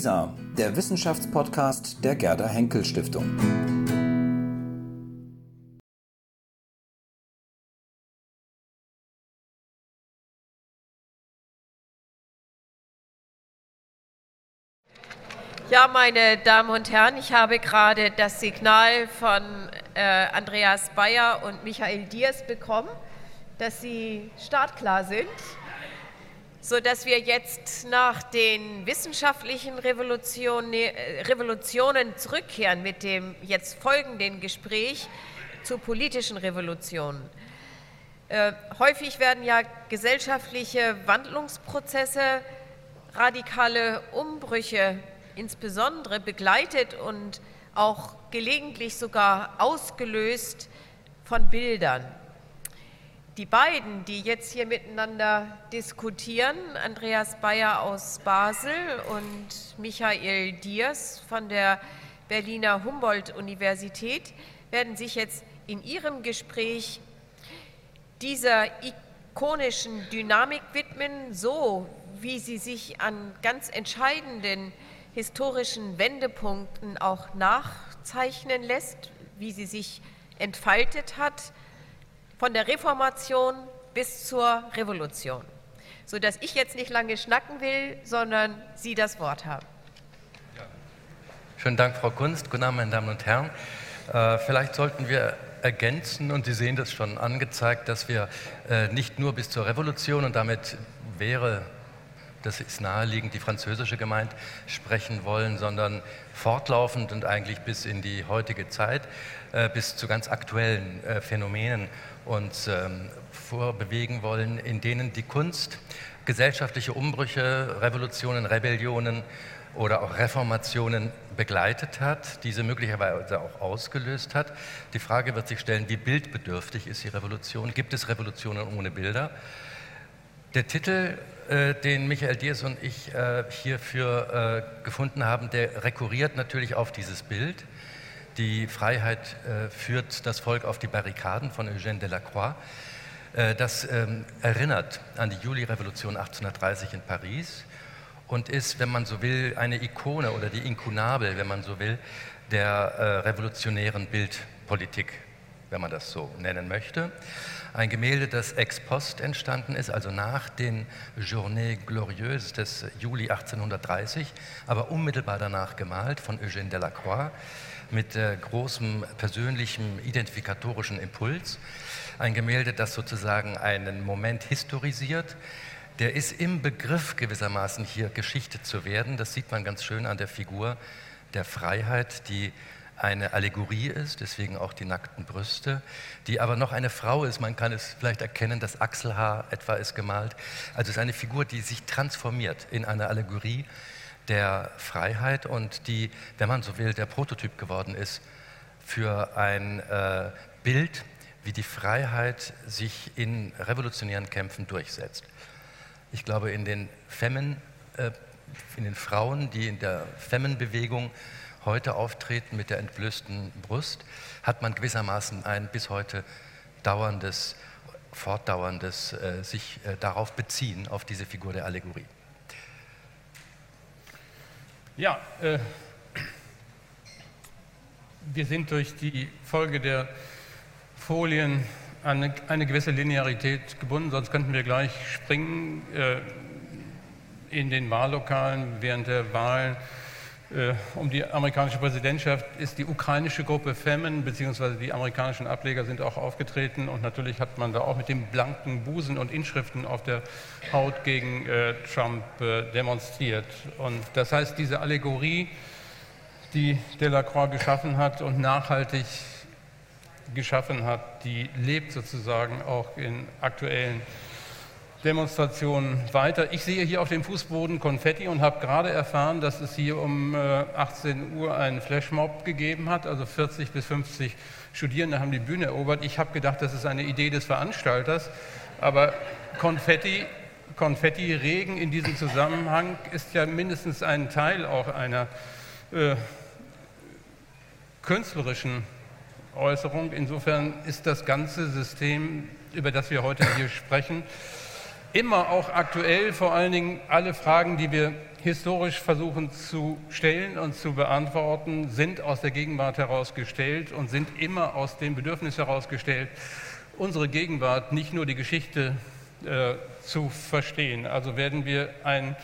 WISA, der Wissenschaftspodcast der Gerda Henkel Stiftung. Ja, meine Damen und Herren, ich habe gerade das Signal von äh, Andreas Bayer und Michael Diers bekommen, dass sie startklar sind sodass wir jetzt nach den wissenschaftlichen Revolutionen, äh, Revolutionen zurückkehren mit dem jetzt folgenden Gespräch zu politischen Revolutionen. Äh, häufig werden ja gesellschaftliche Wandlungsprozesse, radikale Umbrüche insbesondere begleitet und auch gelegentlich sogar ausgelöst von Bildern. Die beiden, die jetzt hier miteinander diskutieren, Andreas Bayer aus Basel und Michael Diers von der Berliner Humboldt-Universität, werden sich jetzt in ihrem Gespräch dieser ikonischen Dynamik widmen, so wie sie sich an ganz entscheidenden historischen Wendepunkten auch nachzeichnen lässt, wie sie sich entfaltet hat von der Reformation bis zur Revolution, sodass ich jetzt nicht lange schnacken will, sondern Sie das Wort haben. Ja. Schönen Dank, Frau Kunst. Guten Abend, meine Damen und Herren. Äh, vielleicht sollten wir ergänzen, und Sie sehen das schon angezeigt, dass wir äh, nicht nur bis zur Revolution und damit wäre das ist naheliegend, die französische gemeint, sprechen wollen, sondern fortlaufend und eigentlich bis in die heutige Zeit, äh, bis zu ganz aktuellen äh, Phänomenen uns ähm, vorbewegen wollen, in denen die Kunst gesellschaftliche Umbrüche, Revolutionen, Rebellionen oder auch Reformationen begleitet hat, diese möglicherweise auch ausgelöst hat. Die Frage wird sich stellen, wie bildbedürftig ist die Revolution? Gibt es Revolutionen ohne Bilder? Der Titel, äh, den Michael Diers und ich äh, hierfür äh, gefunden haben, der rekurriert natürlich auf dieses Bild. Die Freiheit äh, führt das Volk auf die Barrikaden von Eugène Delacroix. Äh, das ähm, erinnert an die Juli-Revolution 1830 in Paris und ist, wenn man so will, eine Ikone oder die Inkunabel, wenn man so will, der revolutionären Bildpolitik, wenn man das so nennen möchte. Ein Gemälde, das ex post entstanden ist, also nach den Journées Glorieuses des Juli 1830, aber unmittelbar danach gemalt von Eugène Delacroix mit äh, großem persönlichem identifikatorischen Impuls. Ein Gemälde, das sozusagen einen Moment historisiert. Der ist im Begriff gewissermaßen hier Geschichte zu werden. Das sieht man ganz schön an der Figur der Freiheit, die eine Allegorie ist, deswegen auch die nackten Brüste, die aber noch eine Frau ist. Man kann es vielleicht erkennen, das Achselhaar etwa ist gemalt. Also es ist eine Figur, die sich transformiert in eine Allegorie der Freiheit und die, wenn man so will, der Prototyp geworden ist für ein äh, Bild, wie die Freiheit sich in revolutionären Kämpfen durchsetzt. Ich glaube, in den Femmen, äh, in den Frauen, die in der Femmenbewegung heute auftreten mit der entblößten Brust, hat man gewissermaßen ein bis heute dauerndes, fortdauerndes äh, sich äh, darauf beziehen, auf diese Figur der Allegorie. Ja, äh, wir sind durch die Folge der Folien an eine, eine, gewisse Linearität gebunden, sonst könnten wir gleich springen äh, in den Wahllokalen während der Wahlen. Äh, um die amerikanische Präsidentschaft ist die ukrainische Gruppe Femen, beziehungsweise die amerikanischen Ableger sind auch aufgetreten und natürlich hat man da auch mit dem blanken Busen und Inschriften auf der Haut gegen äh, Trump äh, demonstriert. Und das heißt, diese Allegorie, die Delacroix geschaffen hat und nachhaltig geschaffen hat, die lebt sozusagen auch in aktuellen Demonstrationen weiter. Ich sehe hier auf dem Fußboden Konfetti und habe gerade erfahren, dass es hier um 18 Uhr einen Flashmob gegeben hat, also 40 bis 50 Studierende haben die Bühne erobert. Ich habe gedacht, das ist eine Idee des Veranstalters, aber Konfetti, Konfetti-Regen in diesem Zusammenhang ist ja mindestens ein Teil auch einer äh, künstlerischen Äußerung. Insofern ist das ganze System, über das wir heute hier sprechen, immer auch aktuell, vor allen Dingen alle Fragen, die wir historisch versuchen zu stellen und zu beantworten, sind aus der Gegenwart herausgestellt und sind immer aus dem Bedürfnis herausgestellt, unsere Gegenwart, nicht nur die Geschichte äh, zu verstehen. Also werden wir einen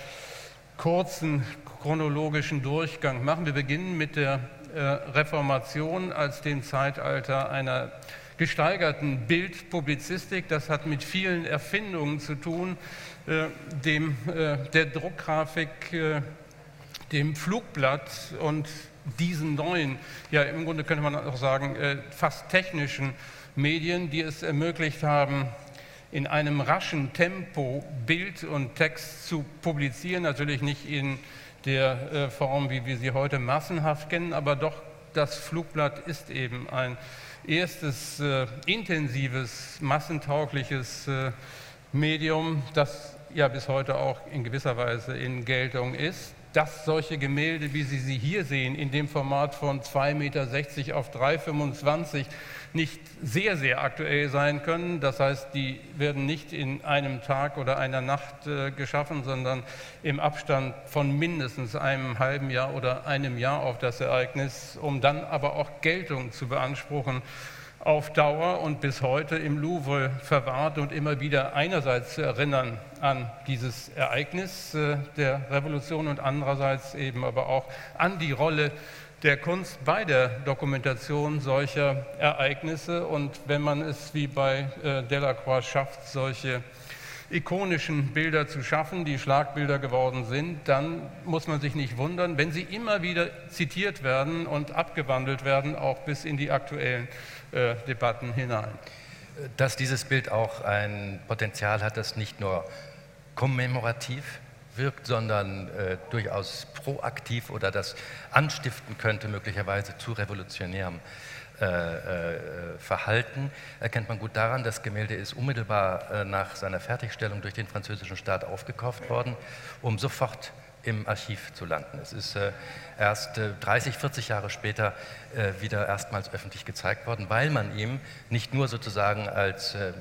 kurzen chronologischen Durchgang machen. Wir beginnen mit der äh, Reformation als dem Zeitalter einer gesteigerten Bildpublizistik. Das hat mit vielen Erfindungen zu tun, äh, dem, äh, der Druckgrafik, dem Flugblatt und diesen neuen, ja im Grunde könnte man auch sagen, fast technischen Medien, die es ermöglicht haben, in einem raschen Tempo Bild und Text zu publizieren, natürlich nicht in der Form, wie wir sie heute massenhaft kennen, aber doch das Flugblatt ist eben ein erstes äh, intensives, massentaugliches äh, Medium, das ja bis heute auch in gewisser Weise in Geltung ist. Dass solche Gemälde, wie Sie sie hier sehen, in dem Format von 2,60 Meter auf 3,25 nicht sehr, sehr aktuell sein können. Das heißt, die werden nicht in einem Tag oder einer Nacht äh, geschaffen, sondern im Abstand von mindestens einem halben Jahr oder einem Jahr auf das Ereignis, um dann aber auch Geltung zu beanspruchen auf Dauer und bis heute im Louvre verwahrt und immer wieder einerseits zu erinnern an dieses Ereignis äh, der Revolution und andererseits eben aber auch an die Rolle der Kunst bei der Dokumentation solcher Ereignisse. Und wenn man es wie bei äh, Delacroix schafft, solche ikonischen Bilder zu schaffen, die Schlagbilder geworden sind, dann muss man sich nicht wundern, wenn sie immer wieder zitiert werden und abgewandelt werden, auch bis in die aktuellen Debatten hinein. Dass dieses Bild auch ein Potenzial hat, das nicht nur kommemorativ wirkt, sondern äh, durchaus proaktiv oder das anstiften könnte, möglicherweise zu revolutionärem äh, äh, Verhalten, erkennt man gut daran, das Gemälde ist unmittelbar äh, nach seiner Fertigstellung durch den französischen Staat aufgekauft worden, um sofort im Archiv zu landen. Es ist äh, erst äh, 30, 40 Jahre später äh, wieder erstmals öffentlich gezeigt worden, weil man ihm nicht nur sozusagen als ähm,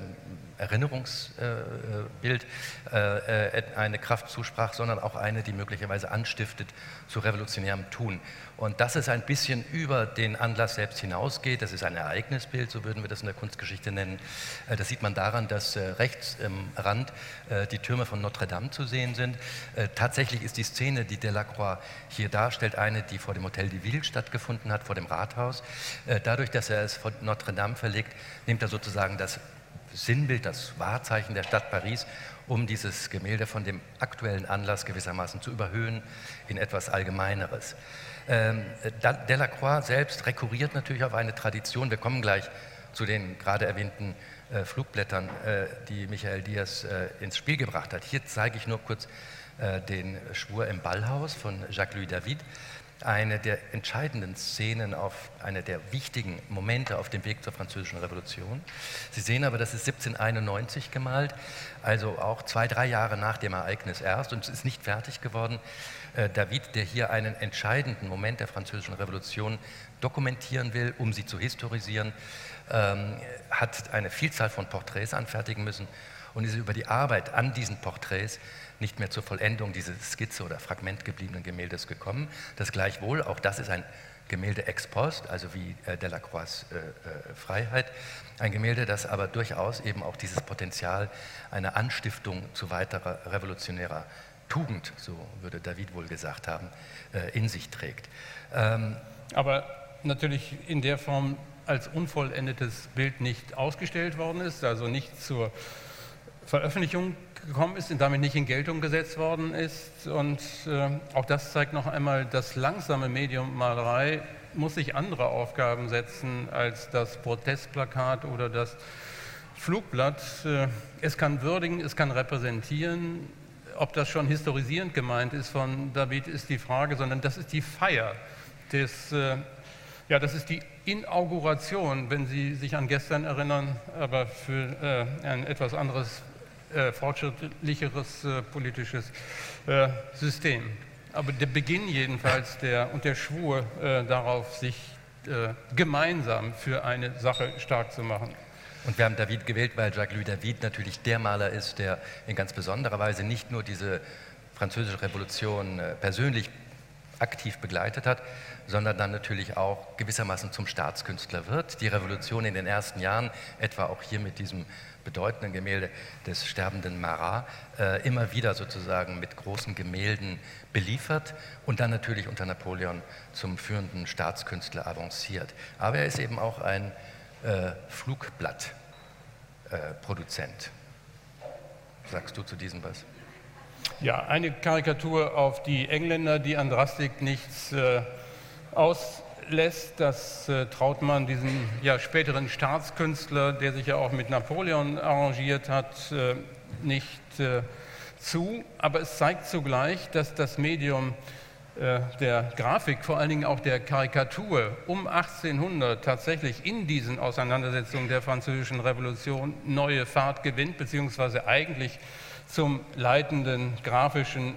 Erinnerungsbild äh, äh, eine Kraft zusprach, sondern auch eine, die möglicherweise anstiftet zu revolutionärem Tun. Und dass es ein bisschen über den Anlass selbst hinausgeht, das ist ein Ereignisbild, so würden wir das in der Kunstgeschichte nennen. Äh, das sieht man daran, dass rechts im Rand die Türme von Notre Dame zu sehen sind. Tatsächlich ist die Szene, die Delacroix hier darstellt, eine, die vor dem Hotel de Ville stattgefunden hat, vor dem Rathaus. Dadurch, dass er es von Notre Dame verlegt, nimmt er sozusagen das Sinnbild, das Wahrzeichen der Stadt Paris, um dieses Gemälde von dem aktuellen Anlass gewissermaßen zu überhöhen in etwas Allgemeineres. Ähm, Delacroix selbst rekurriert natürlich auf eine Tradition. Wir kommen gleich zu den gerade erwähnten äh, Flugblättern, äh, die Michael Diaz äh, ins Spiel gebracht hat. Hier zeige ich nur kurz den Schwur im Ballhaus von Jacques-Louis David eine der entscheidenden Szenen, auf eine der wichtigen Momente auf dem Weg zur Französischen Revolution. Sie sehen aber, das ist 1791 gemalt, also auch zwei, drei Jahre nach dem Ereignis erst und es ist nicht fertig geworden. Äh, David, der hier einen entscheidenden Moment der Französischen Revolution dokumentieren will, um sie zu historisieren, ähm, hat eine Vielzahl von Porträts anfertigen müssen und ist über die Arbeit an diesen Porträts nicht mehr zur Vollendung dieses Skizze oder Fragment gebliebenen Gemäldes gekommen. Das gleichwohl, auch das ist ein Gemälde ex post, also wie äh, Delacroix äh, äh, Freiheit, ein Gemälde, das aber durchaus eben auch dieses Potenzial einer Anstiftung zu weiterer revolutionärer Tugend, so würde David wohl gesagt haben, äh, in sich trägt. Ähm, aber natürlich in der Form als unvollendetes Bild nicht ausgestellt worden ist, also nicht zur Veröffentlichung gekommen ist und damit nicht in Geltung gesetzt worden ist. Und äh, auch das zeigt noch einmal, das langsame Medium Malerei muss sich andere Aufgaben setzen als das Protestplakat oder das Flugblatt. Äh, es kann würdigen, es kann repräsentieren. Ob das schon historisierend gemeint ist von David, ist die Frage, sondern das ist die Feier des, äh, ja, das ist die Inauguration, wenn Sie sich an gestern erinnern, aber für äh, ein etwas anderes äh, fortschrittlicheres äh, politisches äh, System. Aber der Beginn jedenfalls der, und der Schwur äh, darauf, sich äh, gemeinsam für eine Sache stark zu machen. Und wir haben David gewählt, weil Jacques-Louis David natürlich der Maler ist, der in ganz besonderer Weise nicht nur diese französische Revolution persönlich aktiv begleitet hat, sondern dann natürlich auch gewissermaßen zum Staatskünstler wird. Die Revolution in den ersten Jahren, etwa auch hier mit diesem bedeutenden Gemälde des sterbenden Marat, äh, immer wieder sozusagen mit großen Gemälden beliefert und dann natürlich unter Napoleon zum führenden Staatskünstler avanciert. Aber er ist eben auch ein äh, Flugblattproduzent. Äh, Sagst du zu diesem was? Ja, eine Karikatur auf die Engländer, die an Drastik nichts äh, auslässt. Das äh, traut man diesem ja, späteren Staatskünstler, der sich ja auch mit Napoleon arrangiert hat, äh, nicht äh, zu. Aber es zeigt zugleich, dass das Medium äh, der Grafik, vor allen Dingen auch der Karikatur um 1800 tatsächlich in diesen Auseinandersetzungen der Französischen Revolution neue Fahrt gewinnt, beziehungsweise eigentlich zum leitenden grafischen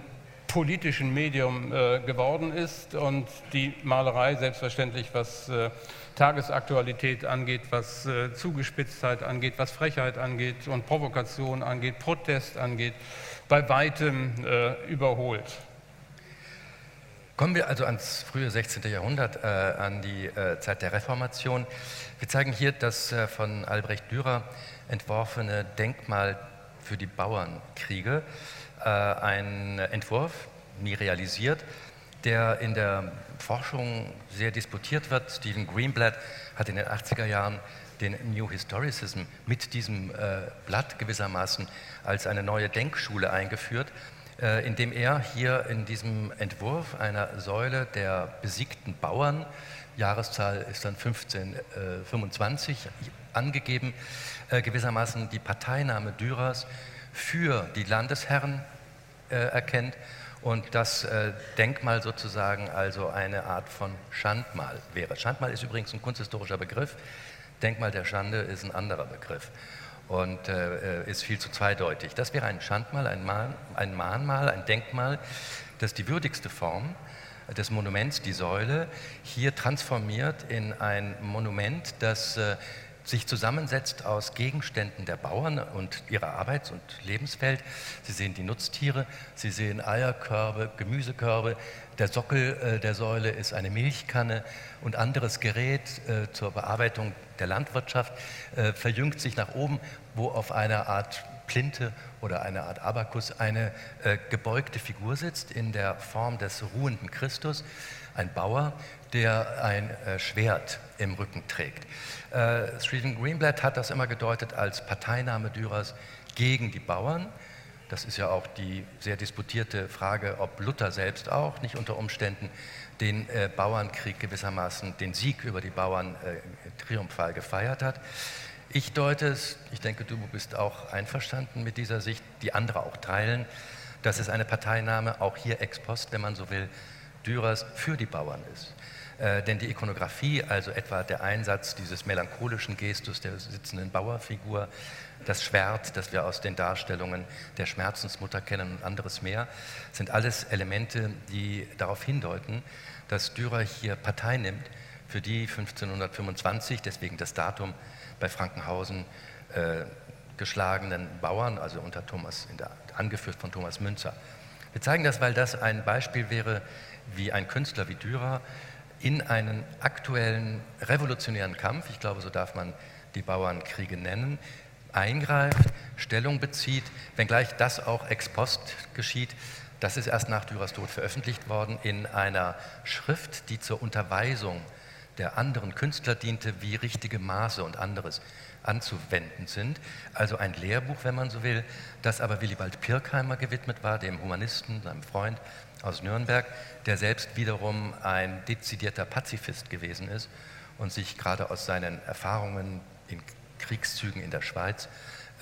politischen Medium äh, geworden ist und die Malerei selbstverständlich, was äh, Tagesaktualität angeht, was äh, Zugespitztheit angeht, was Frechheit angeht und Provokation angeht, Protest angeht, bei weitem äh, überholt. Kommen wir also ans frühe 16. Jahrhundert, äh, an die äh, Zeit der Reformation. Wir zeigen hier das von Albrecht Dürer entworfene Denkmal für die Bauernkriege. Äh, ein Entwurf, nie realisiert, der in der Forschung sehr disputiert wird. Stephen Greenblatt hat in den 80er Jahren den New Historicism mit diesem äh, Blatt gewissermaßen als eine neue Denkschule eingeführt äh, indem er hier in diesem Entwurf einer Säule der besiegten Bauern, Jahreszahl ist dann 1525 äh, angegeben, äh, gewissermaßen die Parteinahme Dürers für die Landesherren erkennt und das Denkmal sozusagen also eine Art von Schandmal wäre. Schandmal ist übrigens ein kunsthistorischer Begriff, Denkmal der Schande ist ein anderer Begriff und äh, ist viel zu zweideutig. Das wäre ein Schandmal, ein, Mahn, ein Mahnmal, ein Denkmal, das die würdigste Form des Monuments, die Säule, hier transformiert in ein Monument, das äh, sich zusammensetzt aus Gegenständen der Bauern und ihrer Arbeits- und Lebenswelt. Sie sehen die Nutztiere, Sie sehen Eierkörbe, Gemüsekörbe. Der Sockel äh, der Säule ist eine Milchkanne und anderes Gerät äh, zur Bearbeitung der Landwirtschaft äh, verjüngt sich nach oben, wo auf einer Art Plinte oder einer Art Abakus eine gebeugte Figur sitzt in der Form des ruhenden Christus, ein Bauer, der ein Schwert im Rücken trägt. Äh, Stephen Greenblatt hat das immer gedeutet als Parteinahme Dürers gegen die Bauern. Das ist ja auch die sehr disputierte Frage, ob Luther selbst auch nicht unter Umständen den äh, Bauernkrieg gewissermaßen, den Sieg über die Bauern äh, triumphal gefeiert hat. Ich deute es, ich denke, du bist auch einverstanden mit dieser Sicht, die andere auch teilen, dass es eine Parteinahme, auch hier ex post, wenn man so will, Dürers für die Bauern ist. Äh, denn die Ikonografie, also etwa der Einsatz dieses melancholischen Gestus der sitzenden Bauerfigur, das Schwert, das wir aus den Darstellungen der Schmerzensmutter kennen und anderes mehr, sind alles Elemente, die darauf hindeuten, dass Dürer hier Partei nimmt für die 1525, deswegen das Datum bei Frankenhausen, äh, geschlagenen Bauern, also unter Thomas, der, angeführt von Thomas Münzer. Wir zeigen das, weil das ein Beispiel wäre, wie ein Künstler wie Dürer in einen aktuellen revolutionären Kampf, ich glaube, so darf man die Bauernkriege nennen, eingreift, Stellung bezieht, wenngleich das auch ex post geschieht. Das ist erst nach Dürers Tod veröffentlicht worden in einer Schrift, die zur Unterweisung der anderen Künstler diente, wie richtige Maße und anderes anzuwenden sind. Also ein Lehrbuch, wenn man so will, das aber Willibald Pirkheimer gewidmet war, dem Humanisten, seinem Freund, aus Nürnberg, der selbst wiederum ein dezidierter Pazifist gewesen ist und sich gerade aus seinen Erfahrungen in Kriegszügen in der Schweiz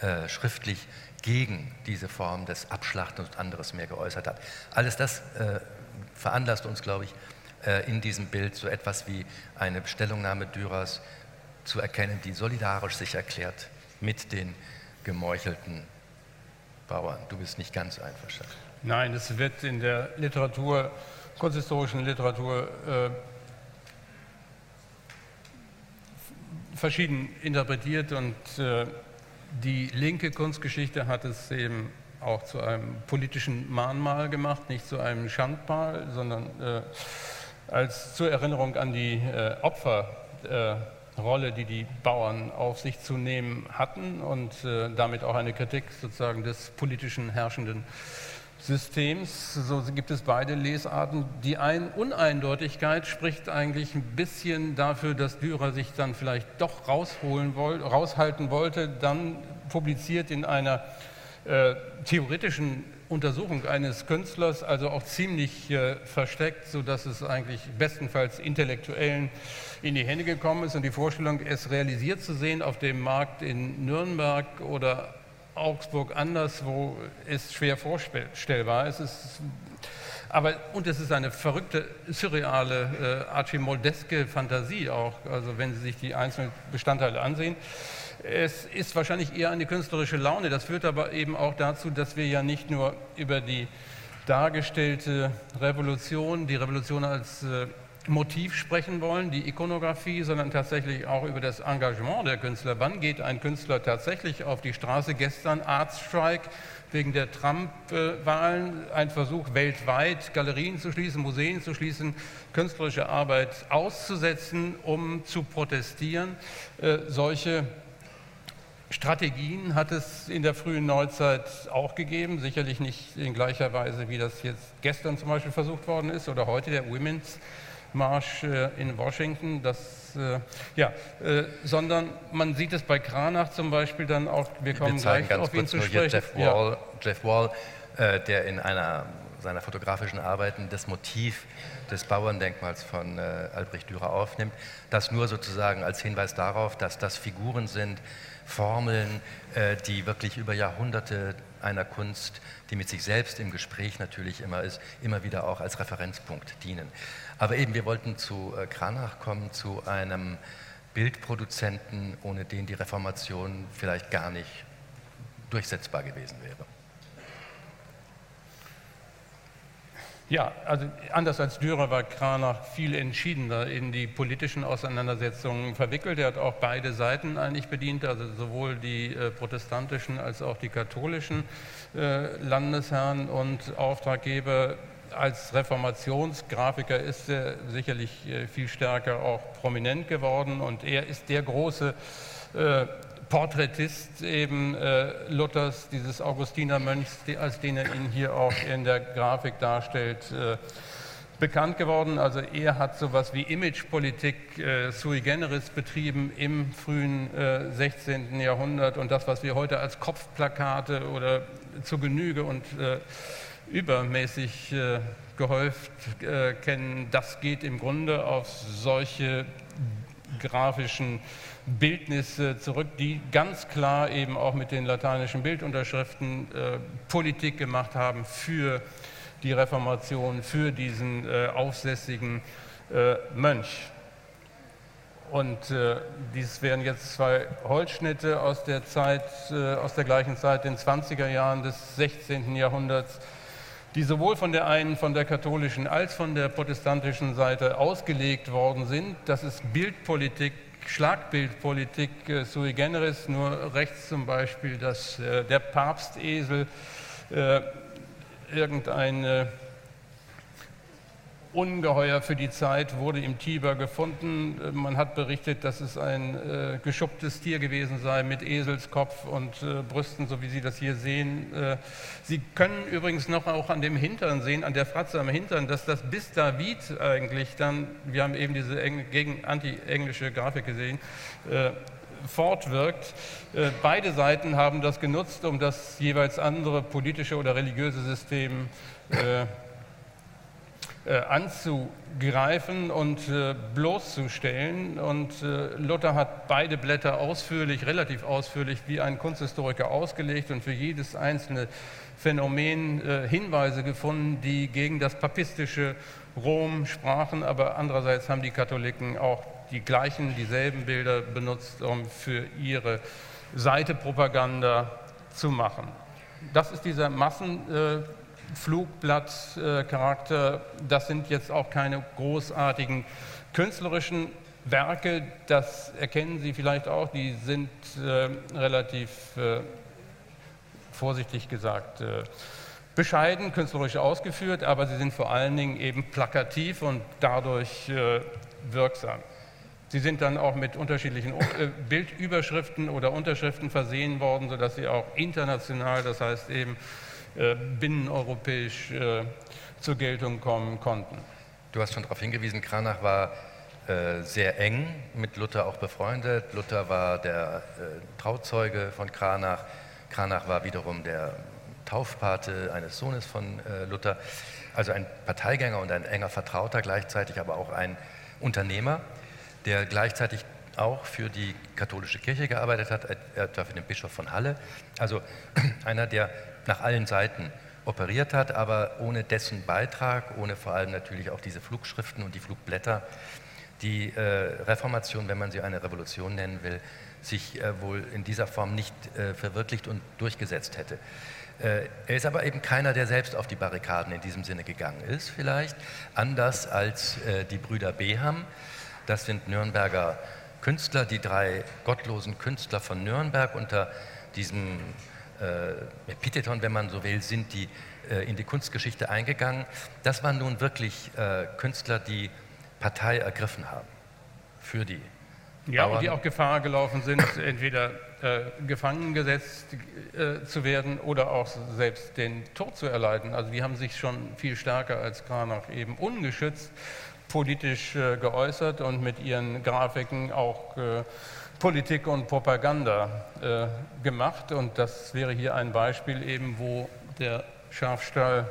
äh, schriftlich gegen diese Form des Abschlachtens und anderes mehr geäußert hat. Alles das äh, veranlasst uns, glaube ich, in diesem Bild so etwas wie eine Stellungnahme Dürers zu erkennen, die solidarisch sich erklärt mit den gemeuchelten Bauern. Du bist nicht ganz einverstanden. Nein, es wird in der Literatur, kunsthistorischen Literatur, äh, verschieden interpretiert und äh, die linke Kunstgeschichte hat es eben auch zu einem politischen Mahnmal gemacht, nicht zu einem Schandmal, sondern äh, als zur Erinnerung an die äh, Opferrolle, die die Bauern auf sich zu nehmen hatten und äh, damit auch eine Kritik sozusagen des politischen herrschenden Systems. So gibt es beide Lesarten. Die ein Uneindeutigkeit spricht eigentlich ein bisschen dafür, dass Dürer sich dann vielleicht doch rausholen wollte, raushalten wollte, dann publiziert in einer äh, theoretischen Untersuchung eines Künstlers, also auch ziemlich äh, versteckt, sodass es eigentlich bestenfalls Intellektuellen in die Hände gekommen ist. Und die Vorstellung, es realisiert zu sehen auf dem Markt in Nürnberg oder Augsburg anderswo, ist schwer vorstellbar. Es ist aber, und es ist eine verrückte, surreale, äh, archimoldeske Fantasie auch, also wenn Sie sich die einzelnen Bestandteile ansehen. Es ist wahrscheinlich eher eine künstlerische Laune. Das führt aber eben auch dazu, dass wir ja nicht nur über die dargestellte Revolution, die Revolution als äh, Motiv sprechen wollen, die Ikonografie, sondern tatsächlich auch über das Engagement der Künstler. Wann geht ein Künstler tatsächlich auf die Straße? Gestern Art Strike wegen der Trump-Wahlen, ein Versuch weltweit Galerien zu schließen, Museen zu schließen, künstlerische Arbeit auszusetzen, um zu protestieren. Äh, solche Strategien hat es in der frühen Neuzeit auch gegeben, sicherlich nicht in gleicher Weise, wie das jetzt gestern zum Beispiel versucht worden ist oder heute der Women's Marsch äh, in Washington, das, äh, ja, äh, sondern man sieht es bei Kranach zum Beispiel dann auch, wir kommen wir gleich auf ihn zu sprechen. Jeff Wall, ja. Jeff Wall der in einer seiner fotografischen Arbeiten das Motiv des Bauerndenkmals von äh, Albrecht Dürer aufnimmt, das nur sozusagen als Hinweis darauf, dass das Figuren sind, Formeln, äh, die wirklich über Jahrhunderte einer Kunst, die mit sich selbst im Gespräch natürlich immer ist, immer wieder auch als Referenzpunkt dienen. Aber eben, wir wollten zu äh, Kranach kommen, zu einem Bildproduzenten, ohne den die Reformation vielleicht gar nicht durchsetzbar gewesen wäre. Ja, also anders als Dürer war Kranach viel entschiedener in die politischen Auseinandersetzungen verwickelt. Er hat auch beide Seiten eigentlich bedient, also sowohl die äh, protestantischen als auch die katholischen äh, Landesherren und Auftraggeber. Als Reformationsgrafiker ist er sicherlich äh, viel stärker auch prominent geworden und er ist der große äh, Porträtist eben äh, Luthers, dieses Augustinermönchs, als den er ihn hier auch in der Grafik darstellt, äh, bekannt geworden. Also er hat sowas wie Imagepolitik äh, sui generis betrieben im frühen äh, 16. Jahrhundert und das, was wir heute als Kopfplakate oder zu Genüge und äh, übermäßig äh, gehäuft äh, kennen, das geht im Grunde auf solche grafischen Bildnisse zurück, die ganz klar eben auch mit den lateinischen Bildunterschriften äh, Politik gemacht haben für die Reformation, für diesen äh, aufsässigen äh, Mönch. Und äh, dies wären jetzt zwei Holzschnitte aus der Zeit, äh, aus der gleichen Zeit, den 20er Jahren des 16. Jahrhunderts, die sowohl von der einen, von der katholischen als von der protestantischen Seite ausgelegt worden sind. Das ist Bildpolitik Schlagbildpolitik äh, sui generis, nur rechts zum Beispiel, dass äh, der Papstesel äh, irgendeine Ungeheuer für die Zeit wurde im Tiber gefunden. Man hat berichtet, dass es ein äh, geschupptes Tier gewesen sei mit Eselskopf und äh, Brüsten, so wie Sie das hier sehen. Äh, Sie können übrigens noch auch an dem Hintern sehen, an der Fratze am Hintern, dass das bis David eigentlich dann, wir haben eben diese anti-englische Grafik gesehen, äh, fortwirkt. Äh, beide Seiten haben das genutzt, um das jeweils andere politische oder religiöse System äh, äh, anzugreifen und äh, bloßzustellen. Und äh, Luther hat beide Blätter ausführlich, relativ ausführlich, wie ein Kunsthistoriker ausgelegt und für jedes einzelne Phänomen Hinweise gefunden, die gegen das papistische Rom sprachen. Aber andererseits haben die Katholiken auch die gleichen, dieselben Bilder benutzt, um für ihre Seite Propaganda zu machen. Das ist dieser Massen Flugblattcharakter. Das sind jetzt auch keine großartigen künstlerischen Werke, das erkennen Sie vielleicht auch, die sind äh, relativ äh, vorsichtig gesagt äh, bescheiden, künstlerisch ausgeführt, aber sie sind vor allen Dingen eben plakativ und dadurch äh, wirksam. Sie sind dann auch mit unterschiedlichen äh, Bildüberschriften oder Unterschriften versehen worden, sodass sie auch international, das heißt eben äh, binneneuropäisch äh, zur Geltung kommen konnten. Du hast schon darauf hingewiesen, Kranach war äh, sehr eng mit Luther auch befreundet. Luther war der äh, Trauzeuge von Kranach. Kranach war wiederum der Taufpate eines Sohnes von äh, Luther, also ein Parteigänger und ein enger Vertrauter, gleichzeitig aber auch ein Unternehmer, der gleichzeitig auch für die katholische Kirche gearbeitet hat, etwa für den Bischof von Halle. Also einer, der nach allen Seiten operiert hat, aber ohne dessen Beitrag, ohne vor allem natürlich auch diese Flugschriften und die Flugblätter, die äh, Reformation, wenn man sie eine Revolution nennen will, sich äh, wohl in dieser Form nicht äh, verwirklicht und durchgesetzt hätte. Äh, er ist aber eben keiner, der selbst auf die Barrikaden in diesem Sinne gegangen ist, vielleicht, anders als äh, die Brüder Beham. Das sind Nürnberger Künstler, die drei gottlosen Künstler von Nürnberg unter diesem Epitheton, wenn man so will, sind die in die Kunstgeschichte eingegangen. Das waren nun wirklich Künstler, die Partei ergriffen haben für die ja, und die auch Gefahr gelaufen sind, entweder äh, gefangen gesetzt äh, zu werden oder auch selbst den Tod zu erleiden. Also die haben sich schon viel stärker als Kranach eben ungeschützt politisch äh, geäußert und mit ihren Grafiken auch äh, Politik und Propaganda äh, gemacht. Und das wäre hier ein Beispiel eben, wo der Schafstall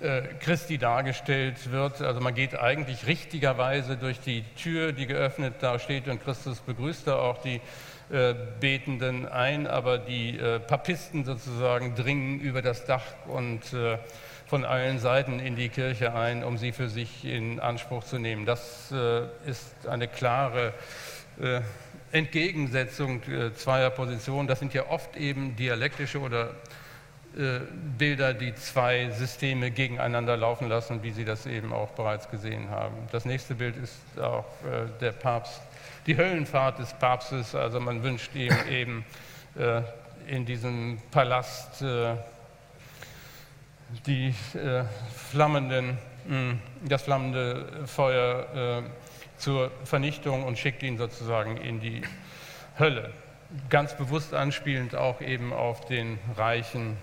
äh, Christi dargestellt wird. Also man geht eigentlich richtigerweise durch die Tür, die geöffnet da steht und Christus begrüßt da auch die äh, Betenden ein, aber die äh, Papisten sozusagen dringen über das Dach und von allen Seiten in die Kirche ein, um sie für sich in Anspruch zu nehmen. Das ist eine klare Entgegensetzung zweier Positionen. Das sind ja oft eben dialektische oder äh, Bilder, die zwei Systeme gegeneinander laufen lassen, wie Sie das eben auch bereits gesehen haben. Das nächste Bild ist auch äh, der Papst, die Höllenfahrt des Papstes. Also man wünscht ihm eben äh, in diesem Palast die flammenden, das flammende Feuer zur Vernichtung und schickt ihn sozusagen in die Hölle. Ganz bewusst anspielend auch eben auf den reichen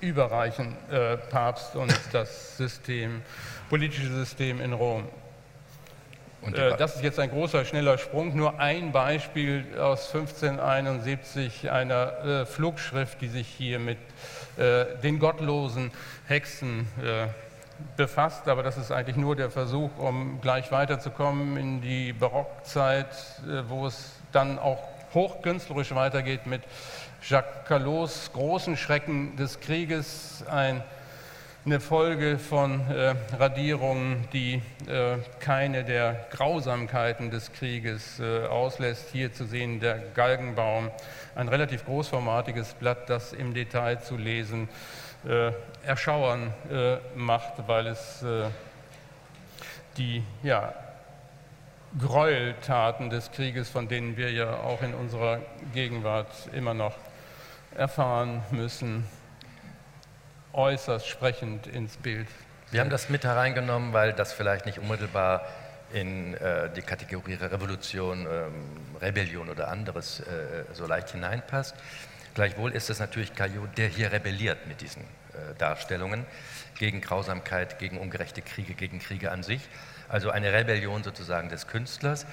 überreichen äh, Papst und das System, politische System in Rom. Äh, das ist jetzt ein großer, schneller Sprung. Nur ein Beispiel aus 1571 einer äh, Flugschrift, die sich hier mit äh, den gottlosen Hexen äh, befasst. Aber das ist eigentlich nur der Versuch, um gleich weiterzukommen in die Barockzeit, äh, wo es dann auch hochkünstlerisch weitergeht mit Jacques Callots großen Schrecken des Krieges, ein, eine Folge von äh, Radierungen, die äh, keine der Grausamkeiten des Krieges äh, auslässt. Hier zu sehen der Galgenbaum, ein relativ großformatiges Blatt, das im Detail zu lesen äh, erschauern äh, macht, weil es äh, die ja, Gräueltaten des Krieges, von denen wir ja auch in unserer Gegenwart immer noch erfahren müssen, äußerst sprechend ins Bild. Wir haben das mit hereingenommen, weil das vielleicht nicht unmittelbar in äh, die Kategorie Revolution, ähm, Rebellion oder anderes äh, so leicht hineinpasst. Gleichwohl ist es natürlich Caillot, der hier rebelliert mit diesen äh, Darstellungen gegen Grausamkeit, gegen ungerechte Kriege, gegen Kriege an sich. Also eine Rebellion sozusagen des Künstlers.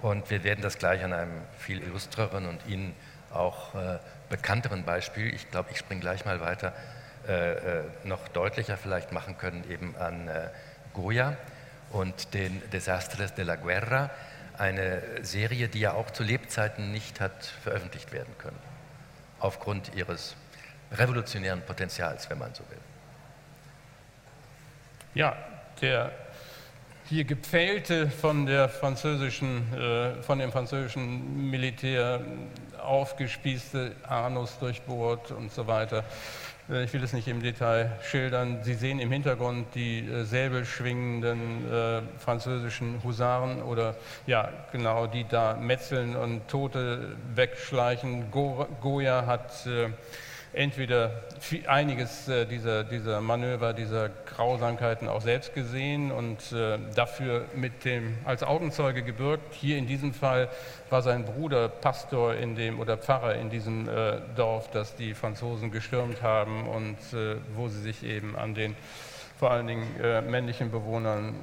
Und wir werden das gleich an einem viel illustreren und Ihnen auch äh, bekannteren Beispiel, ich glaube, ich springe gleich mal weiter, äh, äh, noch deutlicher vielleicht machen können, eben an äh, Goya und den Desastres de la Guerra, eine Serie, die ja auch zu Lebzeiten nicht hat veröffentlicht werden können, aufgrund ihres revolutionären Potenzials, wenn man so will. Ja, der hier gepfählte von, der französischen, äh, von dem französischen Militär aufgespießte Anus durchbohrt und so weiter. Äh, ich will es nicht im Detail schildern. Sie sehen im Hintergrund die äh, säbelschwingenden äh, französischen Husaren oder ja, genau, die da metzeln und Tote wegschleichen. Go Goya hat äh, entweder einiges äh, dieser, dieser Manöver, dieser Grausamkeiten auch selbst gesehen und äh, dafür mit dem als Augenzeuge gebürgt. Hier in diesem Fall war sein Bruder Pastor in dem oder Pfarrer in diesem äh, Dorf, das die Franzosen gestürmt haben und wo sie sich eben an den vor allen Dingen männlichen Bewohnern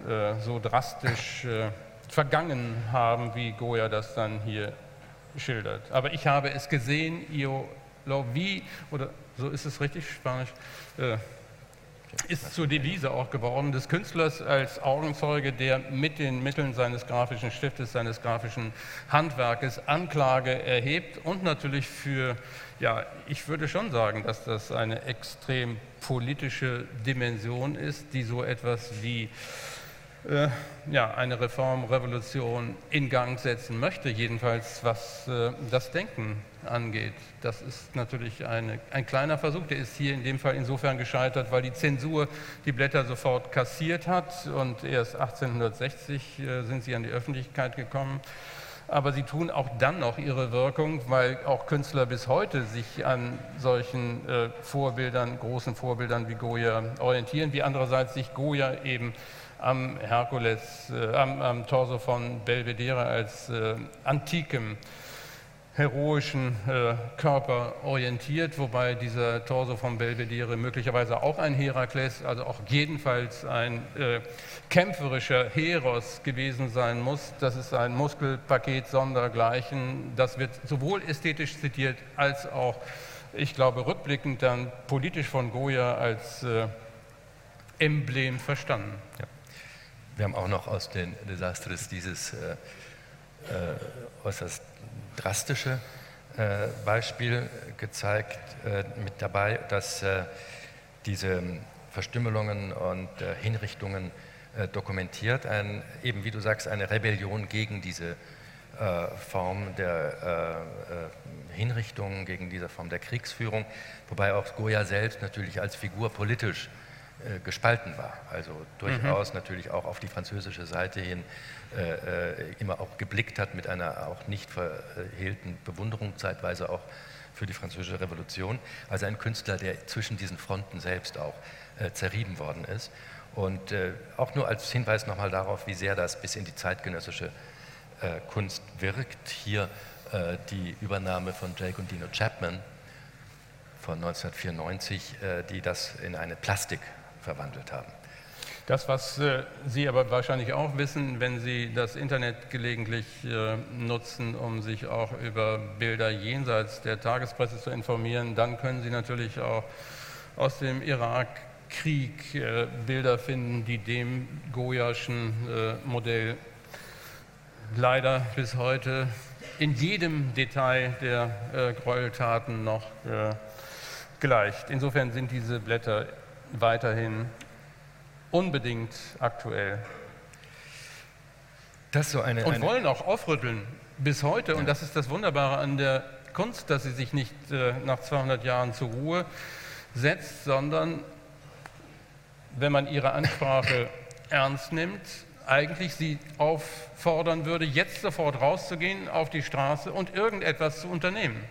so drastisch vergangen haben, wie Goya das dann hier schildert. Aber ich habe es gesehen, Io Lovi, oder so ist es richtig Spanisch, äh, ist zur Devise auch geworden des Künstlers als Augenzeuge, der mit den Mitteln seines grafischen Stiftes, seines grafischen Handwerkes Anklage erhebt und natürlich für, ja, ich würde schon sagen, dass das eine extrem politische Dimension ist, die so etwas wie äh, ja, eine Reform, Revolution in Gang setzen möchte, jedenfalls was äh, das Denken angeht. Das ist natürlich eine, ein kleiner Versuch, der ist hier in dem Fall insofern gescheitert, weil die Zensur die Blätter sofort kassiert hat und erst 1860 äh, sind sie an die Öffentlichkeit gekommen. Aber sie tun auch dann noch ihre Wirkung, weil auch Künstler bis heute sich an solchen äh, Vorbildern, großen Vorbildern wie Goya orientieren, wie andererseits sich Goya eben am Herkules, äh, am, am, Torso von Belvedere als äh, antikem heroischen äh, Körper orientiert, wobei dieser Torso von Belvedere möglicherweise auch ein Herakles, also auch jedenfalls ein äh, kämpferischer Heros gewesen sein muss. Das ist ein Muskelpaket sondergleichen. Das wird sowohl ästhetisch zitiert als auch, ich glaube, rückblickend dann politisch von Goya als äh, Emblem verstanden. Ja. Wir haben auch noch aus den Desastres dieses äh, äh, äußerst drastische äh, Beispiel gezeigt äh, mit dabei, dass äh, diese Verstümmelungen und äh, Hinrichtungen dokumentiert, ein, eben wie du sagst, eine Rebellion gegen diese Form der Hinrichtungen, gegen diese Form der Kriegsführung, wobei auch Goya selbst natürlich als Figur politisch äh, gespalten war. Also durchaus mhm. natürlich auch auf die französische Seite hin äh, äh, immer auch geblickt hat mit einer auch nicht verhehlten Bewunderung zeitweise auch für die französische Revolution. Also ein Künstler, der zwischen diesen Fronten selbst auch äh, zerrieben worden ist. Und äh, auch nur als Hinweis nochmal darauf, wie sehr das bis in die zeitgenössische äh, Kunst wirkt. Hier die Übernahme von Jake und Dino Chapman von 1994, die das in eine Plastik verwandelt haben. Das, was äh, Sie aber wahrscheinlich auch wissen, wenn Sie das Internet gelegentlich äh, nutzen, um sich auch über Bilder jenseits der Tagespresse zu informieren, dann können Sie natürlich auch aus dem Irakkrieg äh, Bilder finden, die dem Goyaschen Modell leider bis heute in jedem Detail der Gräueltaten noch gleicht. Insofern sind diese Blätter weiterhin unbedingt aktuell. Das so eine, und eine wollen auch aufrütteln bis heute. Ja. Und das ist das Wunderbare an der Kunst, dass sie sich nicht äh, nach 200 Jahren zur Ruhe setzt, sondern wenn man ihre Ansprache ernst nimmt, eigentlich sie auffordern würde, jetzt sofort rauszugehen auf die Straße und irgendetwas zu unternehmen.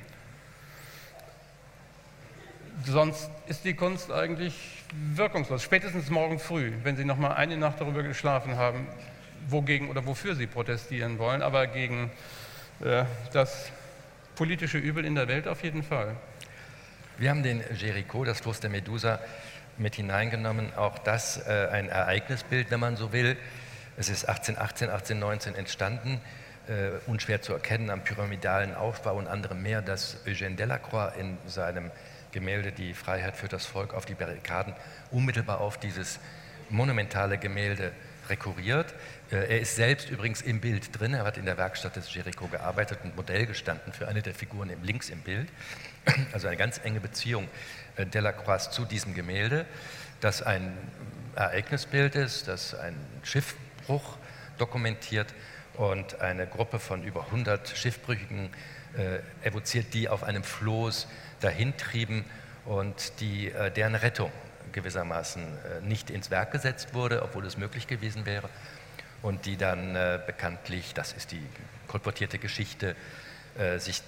Sonst ist die Kunst eigentlich wirkungslos. Spätestens morgen früh, wenn Sie noch mal eine Nacht darüber geschlafen haben, wogegen oder wofür Sie protestieren wollen, aber gegen äh, das politische Übel in der Welt auf jeden Fall. Wir haben den Jericho, das Kloster Medusa, mit hineingenommen. Auch das äh, ein Ereignisbild, wenn man so will. Es ist 1818, 1819 entstanden, äh, unschwer zu erkennen am pyramidalen Aufbau und anderem mehr, dass Eugène Delacroix in seinem Gemälde Die Freiheit für das Volk auf die Barrikaden unmittelbar auf dieses monumentale Gemälde rekurriert. Äh, er ist selbst übrigens im Bild drin. Er hat in der Werkstatt des Jericho gearbeitet und Modell gestanden für eine der Figuren links im Bild. Also eine ganz enge Beziehung äh, Delacroix zu diesem Gemälde, das ein Ereignisbild ist, das einen Schiffbruch dokumentiert und eine Gruppe von über 100 Schiffbrüchigen äh, evoziert, die auf einem Floß dahintrieben und die, äh, deren Rettung gewissermaßen äh, nicht ins Werk gesetzt wurde, obwohl es möglich gewesen wäre. Und die dann äh, bekanntlich, das ist die kolportierte Geschichte, sich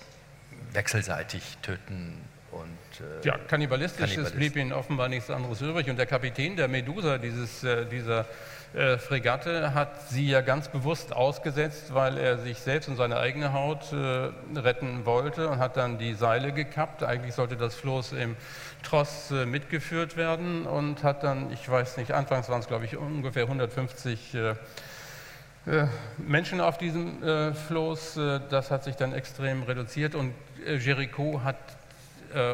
wechselseitig töten und äh, ja, kannibalistisch, es blieb ihnen offenbar nichts anderes übrig. Und der Kapitän der Medusa, dieses, äh, dieser äh, Fregatte, hat sie ja ganz bewusst ausgesetzt, weil er sich selbst und seine eigene Haut äh, retten wollte und hat dann die Seile gekappt. Eigentlich sollte das Floß im Tross äh, mitgeführt werden und hat dann, ich weiß nicht, anfangs waren es glaube ich ungefähr 150 äh, Menschen auf diesem Floß. Das hat sich dann extrem reduziert und Jericho hat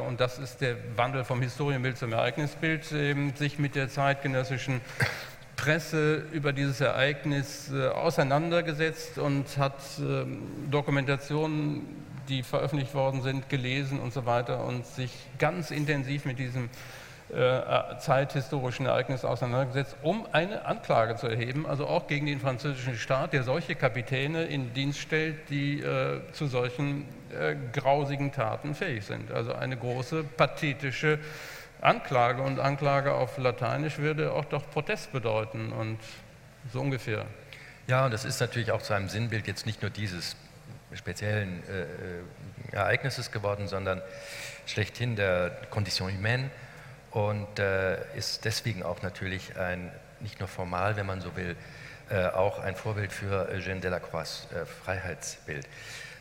und das ist der Wandel vom Historienbild zum Ereignisbild, eben sich mit der zeitgenössischen Presse über dieses Ereignis äh, auseinandergesetzt und hat ähm, Dokumentationen, die veröffentlicht worden sind, gelesen und so weiter und sich ganz intensiv mit diesem äh, zeithistorischen Ereignis auseinandergesetzt, um eine Anklage zu erheben, also auch gegen den französischen Staat, der solche Kapitäne in Dienst stellt, die äh, zu solchen äh, grausigen Taten fähig sind. Also eine große pathetische Anklage und Anklage auf Lateinisch würde auch doch Protest bedeuten und so ungefähr. Ja, und das ist natürlich auch zu einem Sinnbild jetzt nicht nur dieses speziellen äh, äh Ereignisses geworden, sondern schlechthin der Condition humaine und äh, ist deswegen auch natürlich ein, nicht nur formal, wenn man so will, äh, auch ein Vorbild für Eugène Delacroix' äh, Freiheitsbild.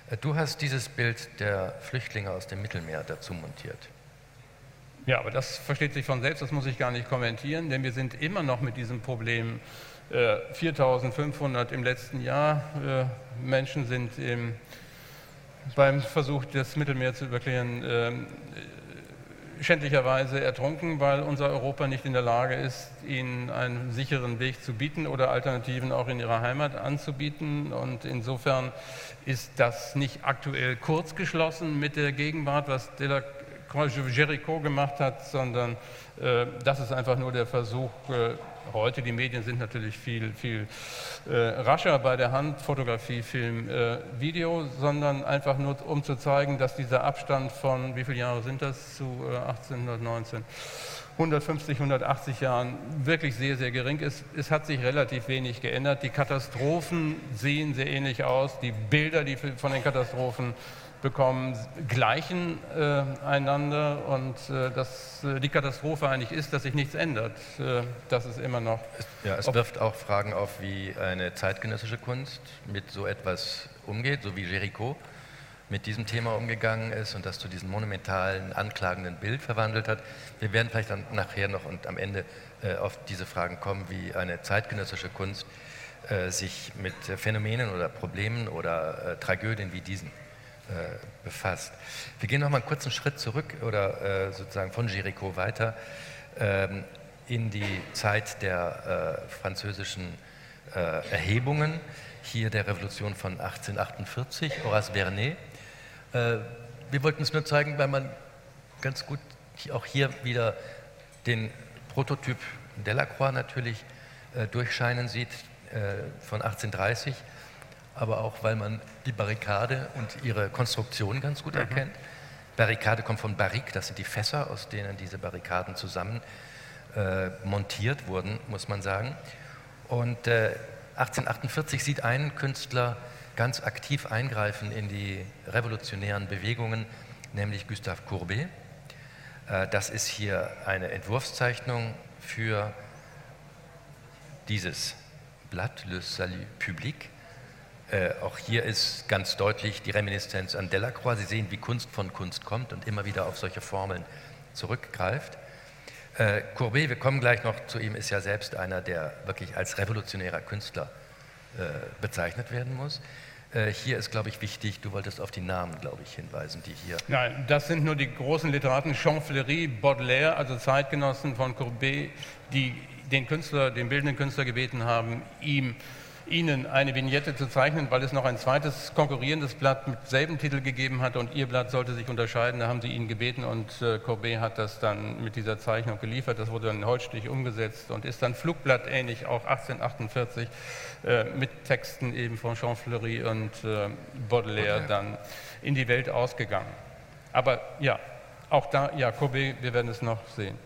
Äh, du hast dieses Bild der Flüchtlinge aus dem Mittelmeer dazu montiert. Ja, aber das versteht sich von selbst, das muss ich gar nicht kommentieren, denn wir sind immer noch mit diesem Problem 4500 äh, im letzten Jahr. Äh, Menschen sind im, beim Versuch, das Mittelmeer zu überqueren, ähm, schändlicherweise ertrunken, weil unser Europa nicht in der Lage ist, ihnen einen sicheren Weg zu bieten oder Alternativen auch in ihrer Heimat anzubieten. Und insofern ist das nicht aktuell kurzgeschlossen mit der Gegenwart, was Jericho gemacht hat, sondern äh, das ist einfach nur der Versuch, äh, heute, die Medien sind natürlich viel, viel äh, rascher bei der Hand, Fotografie, Film, äh, Video, sondern einfach nur, um zu zeigen, dass dieser Abstand von, wie viele Jahre sind das, zu äh, 1819, 150, 180 Jahren wirklich sehr, sehr gering ist. Es hat sich relativ wenig geändert. Die Katastrophen sehen sehr ähnlich aus. Die Bilder, die von den Katastrophen bekommen, gleichen äh, einander und äh, dass äh, die Katastrophe eigentlich ist, dass sich nichts ändert. Äh, das ist immer noch. Ja, es wirft auch Fragen auf, wie eine zeitgenössische Kunst mit so etwas umgeht, so wie Jericho mit diesem Thema umgegangen ist und das zu diesem monumentalen, anklagenden Bild verwandelt hat. Wir werden vielleicht dann nachher noch und am Ende äh, auf diese Fragen kommen, wie eine zeitgenössische Kunst äh, sich mit Phänomenen oder Problemen oder Tragödien wie diesen befasst. Wir gehen noch mal einen kurzen Schritt zurück oder äh, sozusagen von Jericho weiter ähm, in die Zeit der äh, französischen Erhebungen, hier der Revolution von 1848, Horace Vernet. wir wollten es nur zeigen, weil man ganz gut auch hier wieder den Prototyp Delacroix natürlich durchscheinen sieht von 1830 aber auch weil man die Barrikade und ihre Konstruktion ganz gut mhm. erkennt. Barrikade kommt von Barrique, das sind die Fässer, aus denen diese Barrikaden zusammen äh, montiert wurden, muss man sagen. Und äh, 1848 sieht ein Künstler ganz aktiv eingreifen in die revolutionären Bewegungen, nämlich Gustave Courbet. Äh, das ist hier eine Entwurfszeichnung für dieses Blatt, Le Salut Public. Äh, auch hier ist ganz deutlich die Reminiszenz an Delacroix. Sie sehen, wie Kunst von Kunst kommt und immer wieder auf solche Formeln zurückgreift. Äh, Courbet, wir kommen gleich noch zu ihm, ist ja selbst einer, der wirklich als revolutionärer Künstler äh, bezeichnet werden muss. Äh, hier ist, glaube ich, wichtig, du wolltest auf die Namen, glaube ich, hinweisen, die hier. Nein, das sind nur die großen Literaten Champfleury, Baudelaire, also Zeitgenossen von Courbet, die den Künstler, den bildenden Künstler gebeten haben, ihm Ihnen eine Vignette zu zeichnen, weil es noch ein zweites konkurrierendes Blatt mit selben Titel gegeben hat und Ihr Blatt sollte sich unterscheiden. Da haben Sie ihn gebeten und äh, Courbet hat das dann mit dieser Zeichnung geliefert. Das wurde dann in Holzstich umgesetzt und ist dann Flugblattähnlich auch 1848 äh, mit Texten eben von Jean Fleury und äh, Baudelaire okay. dann in die Welt ausgegangen. Aber ja, auch da, ja, Courbet, wir werden es noch sehen.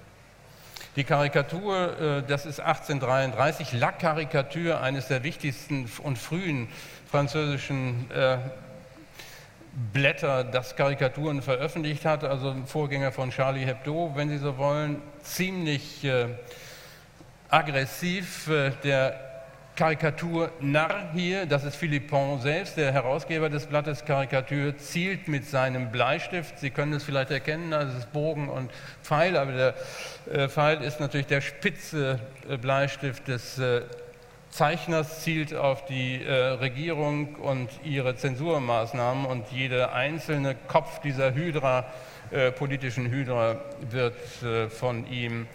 Die Karikatur, äh, das ist 1833, La Caricature, eines der wichtigsten und frühen französischen äh, Blätter, das Karikaturen veröffentlicht hat, also ein Vorgänger von Charlie Hebdo, wenn Sie so wollen, ziemlich äh, aggressiv. Der Karikatur Narr hier, das ist Philippe Pont selbst, der Herausgeber des Blattes Karikatur, zielt mit seinem Bleistift, Sie können es vielleicht erkennen, also es ist Bogen und Pfeil, aber der äh, Pfeil ist natürlich der spitze äh, Bleistift des äh, Zeichners, zielt auf die äh, Regierung und ihre Zensurmaßnahmen und jeder einzelne Kopf dieser Hydra, äh, politischen Hydra, wird äh, von ihm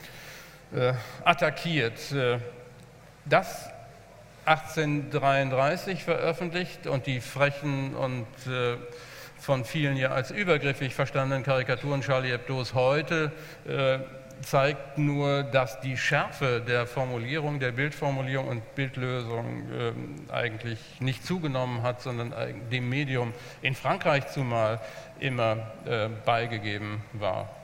attackiert. Das 1833 veröffentlicht und die frechen und äh, von vielen ja als übergriffig verstandenen Karikaturen Charlie Hebdos heute äh, zeigt nur, dass die Schärfe der Formulierung, der Bildformulierung und Bildlösung äh, eigentlich nicht zugenommen hat, sondern dem Medium in Frankreich zumal immer äh, beigegeben war.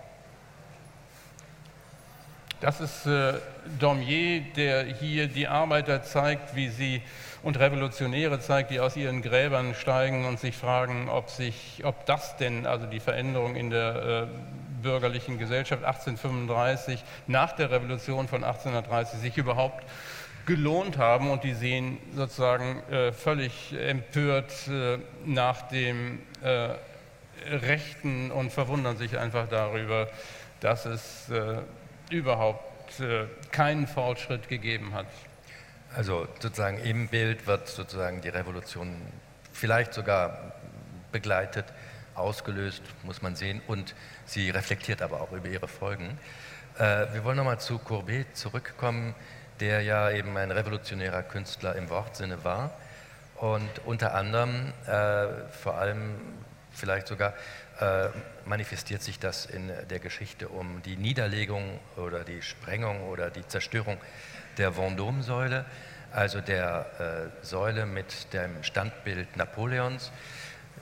Das ist äh, Dormier, der hier die Arbeiter zeigt, wie sie und Revolutionäre zeigt, die aus ihren Gräbern steigen und sich fragen, ob, sich, ob das denn, also die Veränderung in der äh, bürgerlichen Gesellschaft 1835 nach der Revolution von 1830 sich überhaupt gelohnt haben und die sehen sozusagen äh, völlig empört äh, nach dem äh, Rechten und verwundern sich einfach darüber, dass es äh, überhaupt äh, keinen Fortschritt gegeben hat. Also sozusagen im Bild wird sozusagen die Revolution vielleicht sogar begleitet, ausgelöst, muss man sehen, und sie reflektiert aber auch über ihre Folgen. Äh, wir wollen nochmal zu Courbet zurückkommen, der ja eben ein revolutionärer Künstler im Wortsinne war und unter anderem äh, vor allem vielleicht sogar äh, manifestiert sich das in der Geschichte um die Niederlegung oder die Sprengung oder die Zerstörung der Vendôme-Säule, also der äh, Säule mit dem Standbild Napoleons,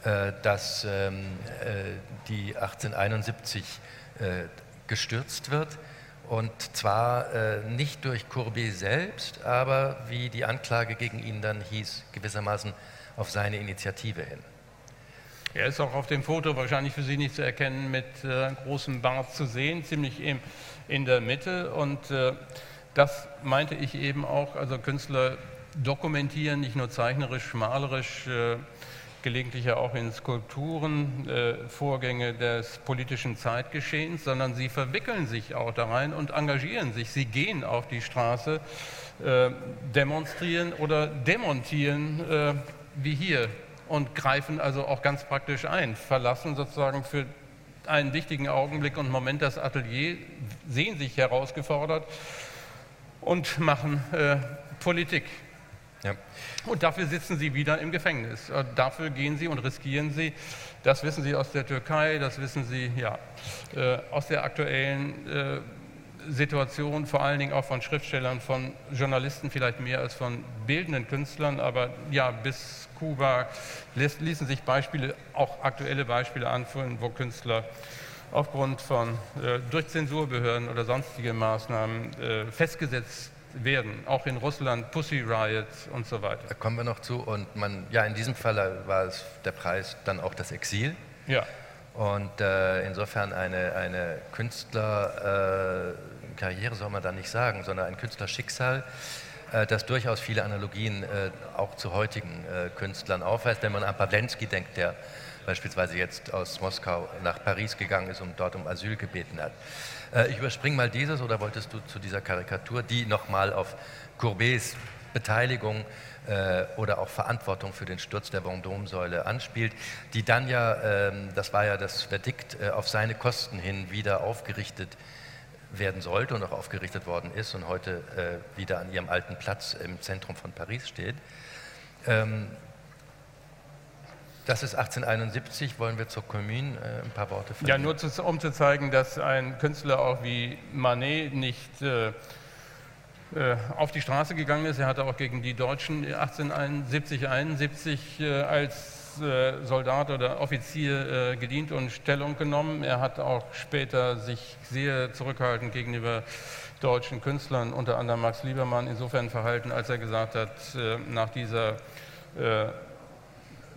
äh, das ähm, äh, die 1871 äh, gestürzt wird. Und zwar äh, nicht durch Courbet selbst, aber wie die Anklage gegen ihn dann hieß, gewissermaßen auf seine Initiative hin. Er ist auch auf dem Foto wahrscheinlich für Sie nicht zu erkennen, mit äh, großem Bart zu sehen, ziemlich im, in der Mitte. Und äh, das meinte ich eben auch, also Künstler dokumentieren nicht nur zeichnerisch, malerisch, äh, gelegentlich ja auch in Skulpturen äh, Vorgänge des politischen Zeitgeschehens, sondern sie verwickeln sich auch da rein und engagieren sich. Sie gehen auf die Straße, äh, demonstrieren oder demontieren, äh, wie hier und greifen also auch ganz praktisch ein, verlassen sozusagen für einen wichtigen Augenblick und Moment das Atelier, sehen sich herausgefordert und machen äh, Politik. Ja. Und dafür sitzen sie wieder im Gefängnis. Und dafür gehen sie und riskieren sie. Das wissen sie aus der Türkei, das wissen sie ja, äh, aus der aktuellen äh, Situation, vor allen Dingen auch von Schriftstellern, von Journalisten vielleicht mehr als von bildenden Künstlern, aber ja, bis Kuba ließen sich Beispiele, auch aktuelle Beispiele anführen, wo Künstler aufgrund von äh, durch Zensurbehörden oder sonstige Maßnahmen äh, festgesetzt werden, auch in Russland, Pussy Riot und so weiter. Da kommen wir noch zu und man, ja, in diesem Fall war es der Preis dann auch das Exil. Ja. Und äh, insofern eine, eine Künstlerkarriere soll man da nicht sagen, sondern ein Künstlerschicksal, äh, das durchaus viele Analogien äh, auch zu heutigen äh, Künstlern aufweist. Wenn man an Pawlenski denkt, der beispielsweise jetzt aus Moskau nach Paris gegangen ist und dort um Asyl gebeten hat. Ich überspringe mal dieses oder wolltest du zu dieser Karikatur, die nochmal auf Courbets Beteiligung oder auch Verantwortung für den Sturz der Vendôme-Säule anspielt, die dann ja, ähm, das war ja das Verdikt, auf seine Kosten hin wieder aufgerichtet werden sollte und auch aufgerichtet worden ist und heute äh, wieder an ihrem alten Platz im Zentrum von Paris steht. Ähm, das ist 1871. Wollen wir zur Commune äh, ein paar Worte verlieren? Ja, nur zu, um zu zeigen, dass ein Künstler auch wie Manet nicht äh, äh auf die Straße gegangen ist. Er hatte auch gegen die Deutschen 1871, 71 äh, als Soldat oder Offizier äh, gedient und Stellung genommen. Er hat auch später sich sehr zurückhaltend gegenüber deutschen Künstlern, unter anderem Max Liebermann, insofern verhalten, als er gesagt hat, äh, nach, dieser,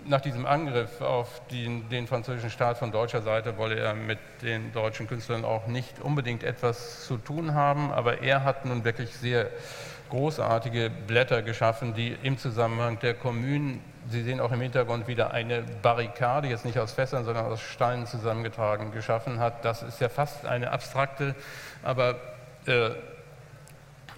nach diesem Angriff auf den, den französischen Staat von deutscher Seite wolle er mit den deutschen Künstlern auch nicht unbedingt etwas zu tun haben. Aber er hat nun wirklich sehr großartige Blätter geschaffen, die im Zusammenhang der Kommunen Sie sehen auch im Hintergrund wieder eine Barrikade, jetzt nicht aus Fässern, sondern aus Steinen zusammengetragen, geschaffen hat. Das ist ja fast eine abstrakte, aber äh,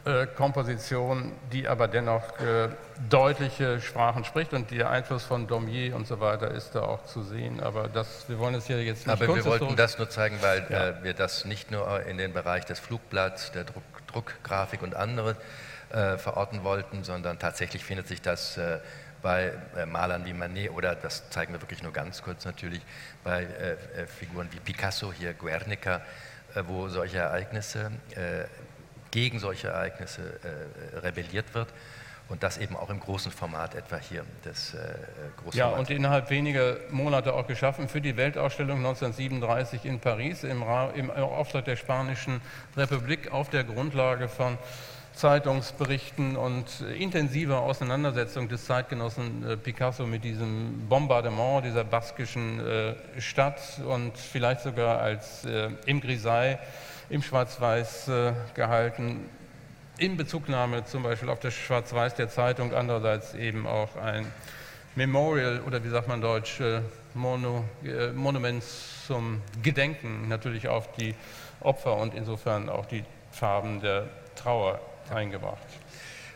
äh, Komposition, die aber dennoch äh, deutliche Sprachen spricht und der Einfluss von Daumier und so weiter ist da auch zu sehen. Aber das, wir wollen es hier jetzt nicht Aber wir wollten das nur zeigen, weil ja. äh, wir das nicht nur in den Bereich des Flugblatts, der Druck, Druckgrafik und andere äh, verorten wollten, sondern tatsächlich findet sich das äh, bei äh, Malern wie Manet oder, das zeigen wir wirklich nur ganz kurz natürlich, bei äh, äh Figuren wie Picasso, hier Guernica, wo solche Ereignisse, gegen solche Ereignisse rebelliert wird. Und das eben auch im großen Format, etwa hier das äh, große Ja, und innerhalb weniger Monate auch geschaffen für die Weltausstellung 1937 in Paris im, im Auftrag der Spanischen Republik auf der Grundlage von Zeitungsberichten und intensiver Auseinandersetzung des Zeitgenossen äh, Picasso mit diesem Bombardement dieser baskischen äh, Stadt und vielleicht sogar als äh, im Grisei, im Schwarz-Weiß gehalten, in Bezugnahme zum Beispiel auf das Schwarz-Weiß der Zeitung, andererseits eben auch ein Memorial oder wie sagt man deutsch, Mono, Monument zum Gedenken natürlich auf die Opfer und insofern auch die Farben der Trauer eingebracht.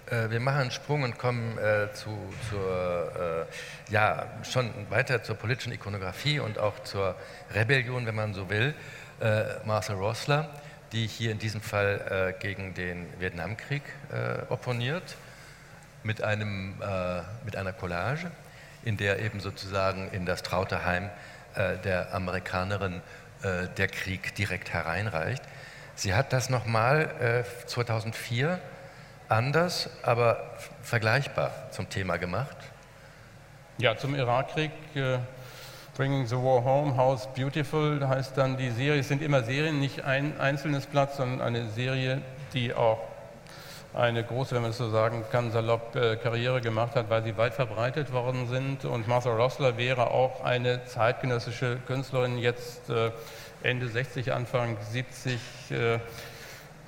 Äh, wir machen einen Sprung und kommen äh, zu, zur, äh, ja, schon weiter zur politischen Ikonografie und auch zur Rebellion, wenn man so will. Äh, Marcel Rossler, die hier in diesem Fall äh, gegen den Vietnamkrieg äh, opponiert, mit, einem, mit einer Collage, in der eben sozusagen in das traute Heim der Amerikanerin der Krieg direkt hereinreicht. Sie hat das nochmal äh, 2004 anders, aber vergleichbar zum Thema gemacht. Ja, zum Irakkrieg. Äh, Bringing the War Home, House Beautiful heißt dann die Serie. Es sind immer Serien, nicht ein einzelnes Blatt, sondern eine Serie, die auch eine große, wenn man es so sagen kann, salopp äh, Karriere gemacht hat, weil sie weit verbreitet worden sind. Und Martha Rossler wäre auch eine zeitgenössische Künstlerin, jetzt äh, Ende 60, Anfang 70, äh,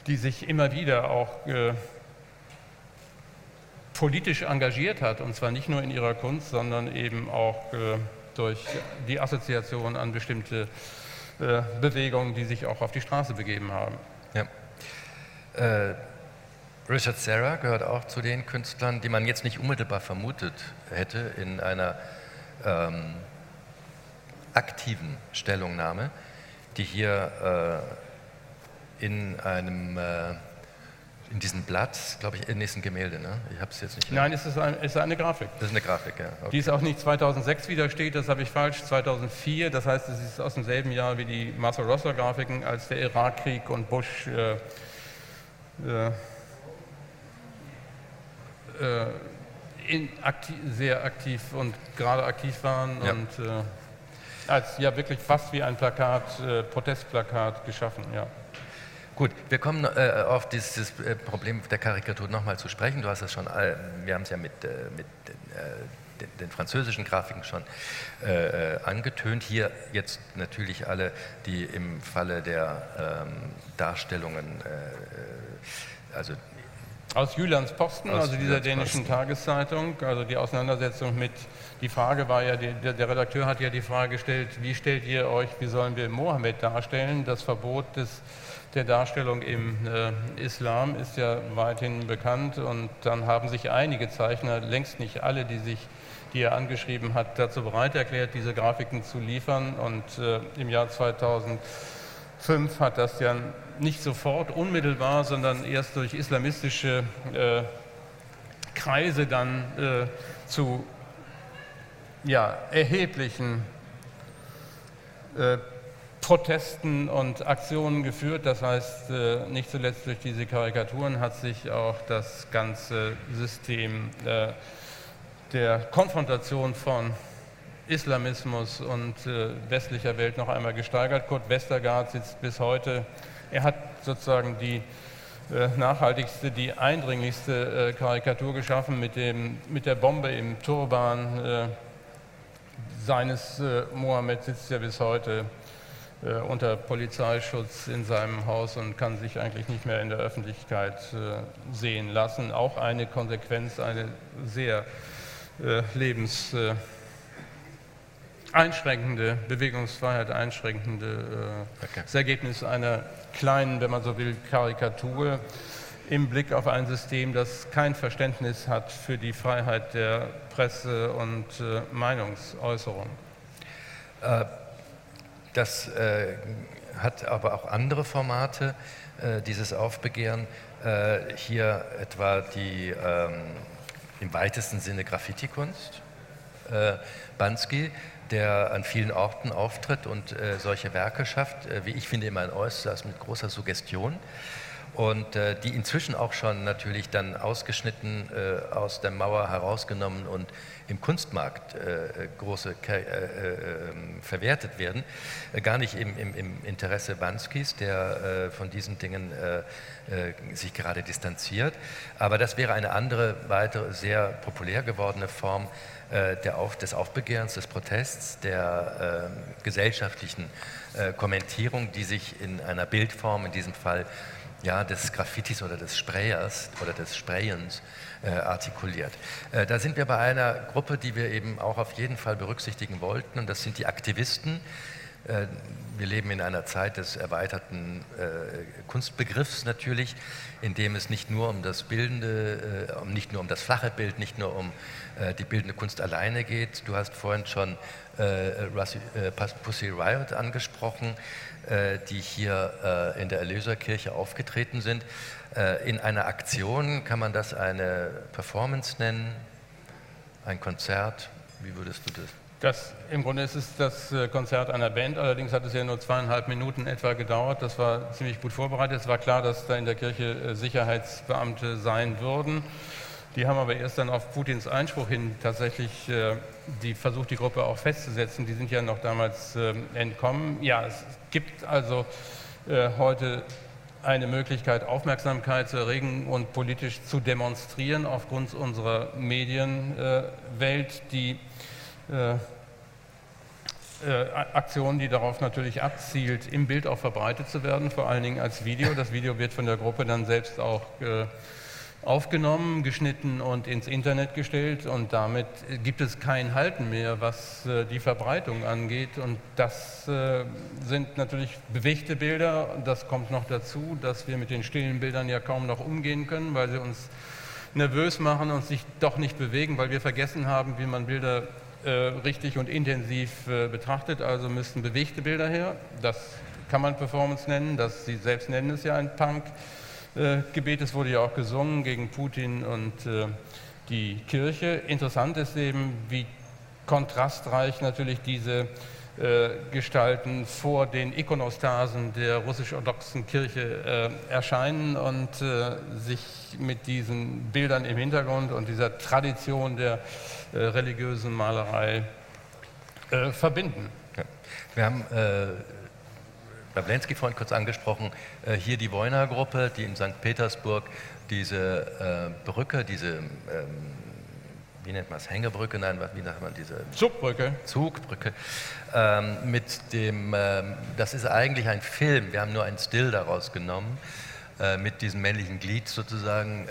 die sich immer wieder auch äh, politisch engagiert hat, und zwar nicht nur in ihrer Kunst, sondern eben auch äh, durch die Assoziation an bestimmte Bewegungen, die sich auch auf die Straße begeben haben. Ja. Äh, Richard Serra gehört auch zu den Künstlern, die man jetzt nicht unmittelbar vermutet hätte in einer ähm, aktiven Stellungnahme die hier äh, in einem äh, in diesem Blatt, glaube ich, in diesem Gemälde, ne? Ich habe es jetzt nicht. Nein, es ist, ein, es ist eine Grafik. Das ist eine Grafik, ja. Okay. Die ist auch nicht 2006 wieder steht, das habe ich falsch, 2004. Das heißt, es ist aus demselben Jahr wie die Marcel Rosser Grafiken, als der Irakkrieg und Bush äh, äh, äh in, aktiv, sehr aktiv und gerade aktiv waren ja. und äh, als ja wirklich fast wie ein Plakat, äh, Protestplakat geschaffen, ja. Gut, wir kommen äh, auf dieses äh, Problem der Karikatur nochmal zu sprechen. Du hast es schon, äh, wir haben es ja mit, äh, mit äh, den, den, französischen Grafiken schon angetönt. Hier jetzt natürlich alle, die im Falle der ähm, Darstellungen, also aus Jyllands Posten, Aus also dieser dänischen Tageszeitung, also die Auseinandersetzung mit, die Frage war ja, der, der, Redakteur hat ja die Frage gestellt, wie stellt ihr euch, wie sollen wir Mohammed darstellen? Das Verbot des, der Darstellung im äh, Islam ist ja weithin bekannt und dann haben sich einige Zeichner, längst nicht alle, die sich die er angeschrieben hat, dazu bereit erklärt, diese Grafiken zu liefern und äh, im Jahr 2000 2005 hat das ja nicht sofort unmittelbar, sondern erst durch islamistische äh, Kreise dann äh, zu ja, erheblichen äh, Protesten und Aktionen geführt. Das heißt, äh, nicht zuletzt durch diese Karikaturen hat sich auch das ganze System äh, der Konfrontation von Islamismus und äh, westlicher Welt noch einmal gesteigert. Kurt Westergaard sitzt bis heute, er hat sozusagen die äh, nachhaltigste, die eindringlichste äh, Karikatur geschaffen mit, dem, mit der Bombe im Turban seines äh, Mohammed sitzt ja bis heute äh, unter Polizeischutz in seinem Haus und kann sich eigentlich nicht mehr in der Öffentlichkeit äh, sehen lassen. Auch eine Konsequenz, eine sehr äh, lebenseinschränkende, Bewegungsfreiheit einschränkende okay. das Ergebnis einer kleinen, wenn man so will, Karikatur im Blick auf ein System, das kein Verständnis hat für die Freiheit der Presse und äh, Meinungsäußerung. Äh, das äh, hat aber auch andere Formate, äh, dieses Aufbegehren. Äh, hier etwa die ähm, im weitesten Sinne Graffiti-Kunst. Äh, Bansky, der an vielen Orten auftritt und solche Werke schafft, wie ich finde, immer ein äußerst mit großer Suggestion und äh, die inzwischen auch schon natürlich dann ausgeschnitten äh, aus der Mauer herausgenommen und im Kunstmarkt äh, große äh, ähm, verwertet werden. gar nicht im, im, im Interesse Banskis, der von diesen Dingen sich gerade distanziert, aber das wäre eine andere, weitere, sehr populär gewordene Form Auf, des Aufbegehrens, des Protests, der ähm, gesellschaftlichen Kommentierung, die sich in einer Bildform, in diesem Fall ja, des Graffitis oder des Sprayers oder des Sprayens äh, artikuliert. Äh, da sind wir bei einer Gruppe, die wir eben auch auf jeden Fall berücksichtigen wollten, und das sind die Aktivisten. Äh, wir leben in einer Zeit des erweiterten äh, Kunstbegriffs natürlich, in dem es nicht nur um das bildende, äh, nicht nur um das flache Bild, nicht nur um äh, die bildende Kunst alleine geht. Du hast vorhin schon Pussy Riot angesprochen. Äh, die hier äh, in der Erlöserkirche aufgetreten sind. Äh, in einer Aktion kann man das eine Performance nennen, ein Konzert. Wie würdest du das? Das, Im Grunde ist es das Konzert einer Band, allerdings hat es ja nur zweieinhalb Minuten etwa gedauert. Das war ziemlich gut vorbereitet. Es war klar, dass da in der Kirche Sicherheitsbeamte sein würden. Die haben aber erst dann auf Putins Einspruch hin tatsächlich äh, die versucht, die Gruppe auch festzusetzen. Die sind ja noch damals äh, entkommen. Ja, es gibt also äh, heute eine Möglichkeit, Aufmerksamkeit zu erregen und politisch zu demonstrieren aufgrund unserer Medienwelt. die äh, äh, Aktion, die darauf natürlich abzielt, im Bild auch verbreitet zu werden, vor allen Dingen als Video. Das Video wird von der Gruppe dann selbst auch äh, aufgenommen, geschnitten und ins Internet gestellt und damit gibt es kein Halten mehr, was äh, die Verbreitung angeht und das äh, sind natürlich bewegte Bilder. Das kommt noch dazu, dass wir mit den stillen Bildern ja kaum noch umgehen können, weil sie uns nervös machen und sich doch nicht bewegen, weil wir vergessen haben, wie man Bilder äh, richtig und intensiv betrachtet. Also müssten bewegte Bilder her. Das kann man Performance nennen, das, Sie selbst nennen es ja ein Punk. Äh, Gebet. Es wurde ja auch gesungen gegen Putin und äh, die Kirche. Interessant ist eben, wie kontrastreich natürlich diese äh, Gestalten vor den Ikonostasen der russisch-orthodoxen Kirche erscheinen und sich mit diesen Bildern im Hintergrund und dieser Tradition der religiösen Malerei verbinden. Wir haben Pawlenski vorhin kurz angesprochen, äh, hier die Wojna-Gruppe, die in St. Petersburg diese äh, Brücke, diese, ähm, wie nennt man es, Hängebrücke, nein, wie nennt man diese? Zugbrücke. Zugbrücke, ähm, mit dem, ähm, das ist eigentlich ein Film, wir haben nur ein Still daraus genommen, äh, mit diesem männlichen Glied sozusagen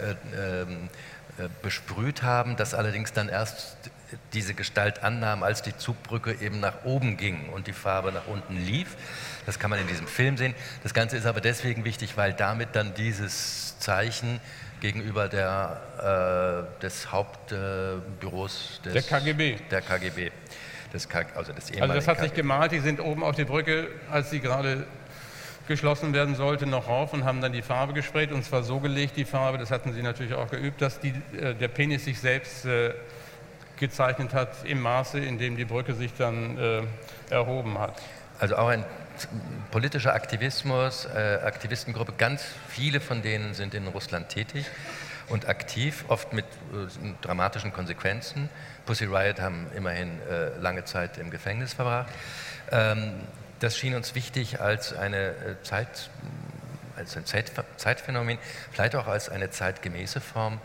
besprüht haben, das allerdings dann erst diese Gestalt annahm, als die Zugbrücke eben nach oben ging und die Farbe nach unten lief. Das kann man in diesem Film sehen. Das Ganze ist aber deswegen wichtig, weil damit dann dieses Zeichen gegenüber der, äh, des Hauptbüros äh, der KGB. Der KGB. Des K also, des also das hat KGB. sich gemalt, die sind oben auf die Brücke, als sie gerade geschlossen werden sollte, noch rauf und haben dann die Farbe gesprayt und zwar so gelegt, die Farbe, das hatten sie natürlich auch geübt, dass die, äh, der Penis sich selbst äh, gezeichnet hat im Maße, in dem die Brücke sich dann äh, erhoben hat. Also auch ein politischer Aktivismus, äh, Aktivistengruppe, ganz viele von denen sind in Russland tätig. und aktiv, oft mit äh, dramatischen Konsequenzen. Pussy Riot haben immerhin äh, lange Zeit im Gefängnis verbracht. Ähm, das schien uns wichtig als eine äh, Zeit, als ein Zeit, Zeitphänomen, vielleicht auch als eine zeitgemäße Form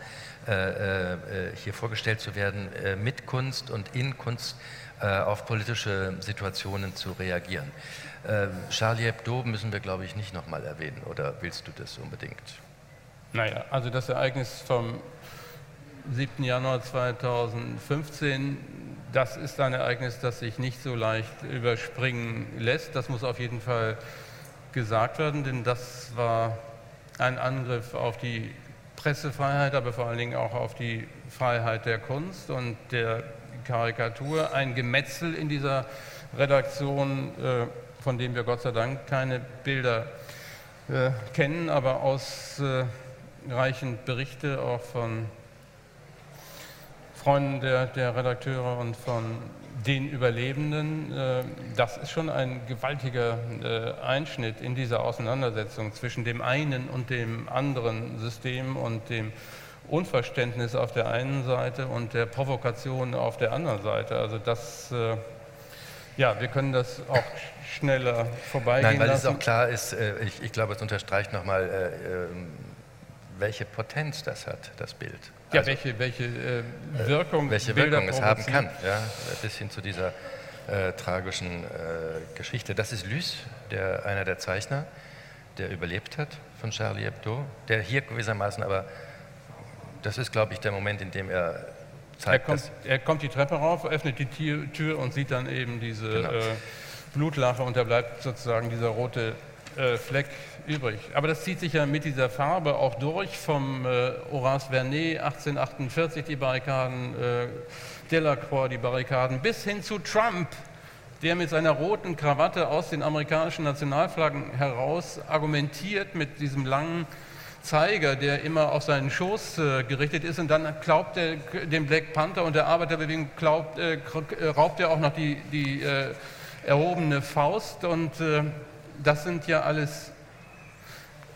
hier vorgestellt zu werden, äh, mit Kunst und in Kunst auf politische Situationen zu reagieren. Charlie Hebdo müssen wir, glaube ich, nicht nochmal erwähnen, oder willst du das unbedingt? Naja, also das Ereignis vom 7. Januar 2015, das ist ein Ereignis, das sich nicht so leicht überspringen lässt. Das muss auf jeden Fall gesagt werden, denn das war ein Angriff auf die Pressefreiheit, aber vor allen Dingen auch auf die Freiheit der Kunst und der Karikatur. Ein Gemetzel in dieser Redaktion, äh, von dem wir Gott sei Dank keine Bilder äh, kennen, aber ausreichend Berichte auch von Freunden der, der Redakteure und von den Überlebenden. Äh, das ist schon ein gewaltiger äh, Einschnitt in dieser Auseinandersetzung zwischen dem einen und dem anderen System und dem Unverständnis auf der einen Seite und der Provokation auf der anderen Seite. Also das, äh, ja, wir können das auch schneller vorbeigehen Nein, weil lassen. es auch klar ist, ich, ich glaube, es unterstreicht nochmal, ähm, welche Potenz das hat, das Bild. Ja, also, welche, welche äh, Wirkung, welche Wirkung es haben kann, ja, bis hin zu dieser äh, tragischen äh, Geschichte. Das ist Lys, der, einer der Zeichner, der überlebt hat von Charlie Hebdo, der hier gewissermaßen aber, das ist, glaube ich, der Moment, in dem er zeigt, er kommt, er kommt die Treppe rauf, öffnet die Tür, Tür und sieht dann eben diese genau. Äh, Blutlache und da bleibt sozusagen dieser rote äh, Fleck übrig. Aber das zieht sich ja mit dieser Farbe auch durch, vom äh, Horace Vernet 1848 die Barrikaden, äh, Delacroix die Barrikaden, bis hin zu Trump, der mit seiner roten Krawatte aus den amerikanischen Nationalflaggen heraus argumentiert mit diesem langen Zeiger, der immer auf seinen Schoß äh, gerichtet ist und dann glaubt er dem Black Panther und der Arbeiterbewegung glaubt, äh, raubt er auch noch die, die äh, erhobene Faust und äh, das sind ja alles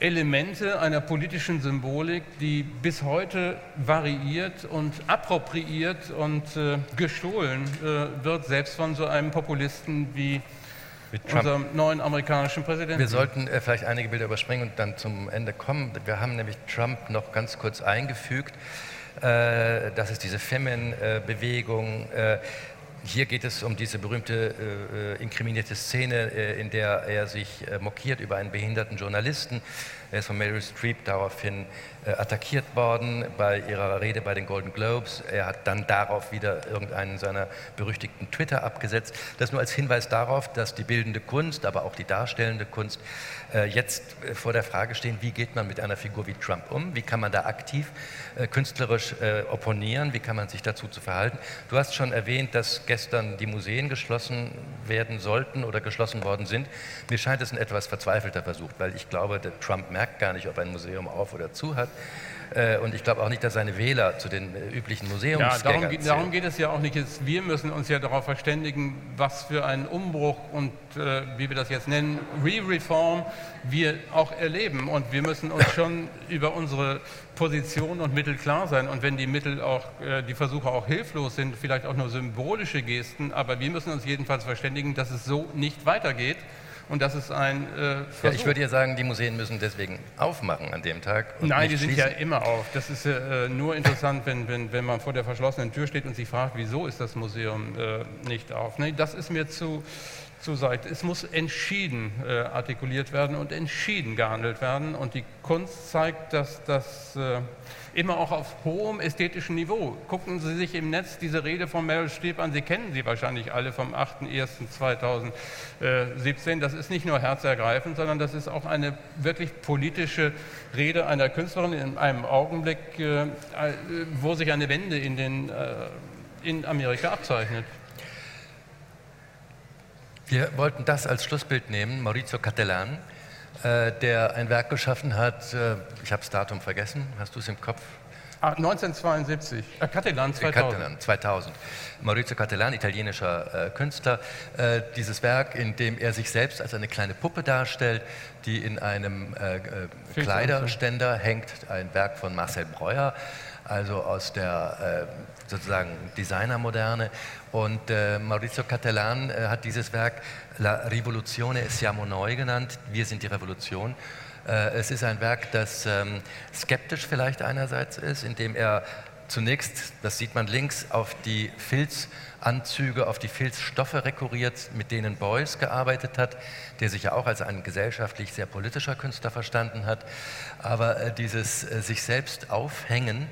Elemente einer politischen Symbolik, die bis heute variiert und appropriiert und äh, gestohlen äh, wird, selbst von so einem Populisten wie unserem neuen amerikanischen Präsidenten. Wir sollten äh, vielleicht einige Bilder überspringen und dann zum Ende kommen. Wir haben nämlich Trump noch ganz kurz eingefügt. Äh, das ist diese Femin-Bewegung. Hier geht es um diese berühmte äh, äh, inkriminierte Szene, äh, in der er sich äh, mokiert über einen behinderten Journalisten. Er ist von Meryl Streep daraufhin äh, attackiert worden bei ihrer Rede bei den Golden Globes. Er hat dann darauf wieder irgendeinen seiner berüchtigten Twitter abgesetzt. Das nur als Hinweis darauf, dass die bildende Kunst, aber auch die darstellende Kunst jetzt äh, vor der Frage stehen, wie geht man mit einer Figur wie Trump um? Wie kann man da aktiv künstlerisch opponieren? Wie kann man sich dazu zu verhalten? Du hast schon erwähnt, dass gestern die Museen geschlossen werden sollten oder geschlossen worden sind. Mir scheint es ein etwas verzweifelter Versuch, weil ich glaube, der Trump merkt gar nicht, ob ein Museum auf oder zu hat. Äh, und ich glaube auch nicht, dass seine Wähler zu den äh, üblichen Museumsgängern ja, darum, darum, geht es ja auch nicht. Wir müssen uns ja darauf verständigen, was für einen Umbruch und äh, wie wir das jetzt nennen, Re-Reform wir auch erleben. Und wir müssen uns schon über unsere Position und Mittel klar sein. Und wenn die Mittel auch, äh, die Versuche auch hilflos sind, vielleicht auch nur symbolische Gesten, aber wir müssen uns jedenfalls verständigen, dass es so nicht weitergeht. Und das ist ein äh, ja, Ich würde ja sagen, die Museen müssen deswegen aufmachen an dem Tag. Nein, die sind ja immer auf. Das ist äh, nur interessant, wenn, wenn, wenn man vor der verschlossenen Tür steht und sich fragt, wieso ist das Museum äh, nicht auf. Nee, das ist mir zu, zu seit. Es muss entschieden äh, artikuliert werden und entschieden gehandelt werden. Und die Kunst zeigt, dass das äh, immer auch auf hohem ästhetischen Niveau. Gucken Sie sich im Netz diese Rede von Meryl Streep an. Sie kennen sie wahrscheinlich alle vom 8.1.2017. Das ist nicht nur herzergreifend, sondern das ist auch eine wirklich politische Rede einer Künstlerin in einem Augenblick, äh, wo sich eine Wende in, den, äh, in Amerika abzeichnet. Wir wollten das als Schlussbild nehmen, Maurizio Cattelan, äh, der ein Werk geschaffen hat, äh, ich habe das Datum vergessen, hast du es im Kopf? Ah, 1972, äh, Catalan 2000. Catalan 2000. Maurizio Catalan, italienischer äh, Künstler. Äh, dieses Werk, in dem er sich selbst als eine kleine Puppe darstellt, die in einem äh, äh Kleiderständer hängt, ein Werk von Marcel Breuer, also aus der äh, sozusagen Designermoderne. Und äh, Maurizio Catalan hat dieses Werk La Rivoluzione siamo noi genannt, wir sind die Revolution. Äh, es ist ein Werk, das ähm, skeptisch vielleicht einerseits ist, indem er zunächst, das sieht man links, auf die Filzanzüge, auf die Filzstoffe rekurriert, mit denen Beuys gearbeitet hat, der sich ja auch als ein gesellschaftlich sehr politischer Künstler verstanden hat. Aber äh, dieses äh, sich selbst aufhängen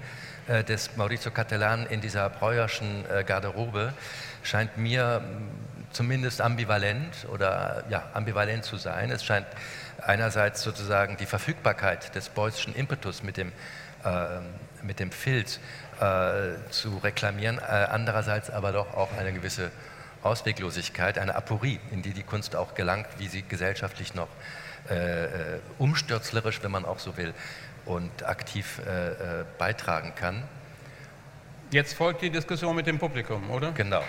des Maurizio Cattelan in dieser Breuerschen Garderobe scheint mir zumindest ambivalent oder ja, ambivalent zu sein. Es scheint einerseits sozusagen die Verfügbarkeit des Beuyschen Impetus mit dem, äh, mit dem Filz äh, zu reklamieren, äh, andererseits aber doch auch eine gewisse Ausweglosigkeit, eine Aporie, in die die Kunst auch gelangt, wie sie gesellschaftlich noch äh, äh, umstürzlerisch, wenn man auch so will, und aktiv äh, beitragen kann. Jetzt folgt die Diskussion mit dem Publikum, oder? Genau.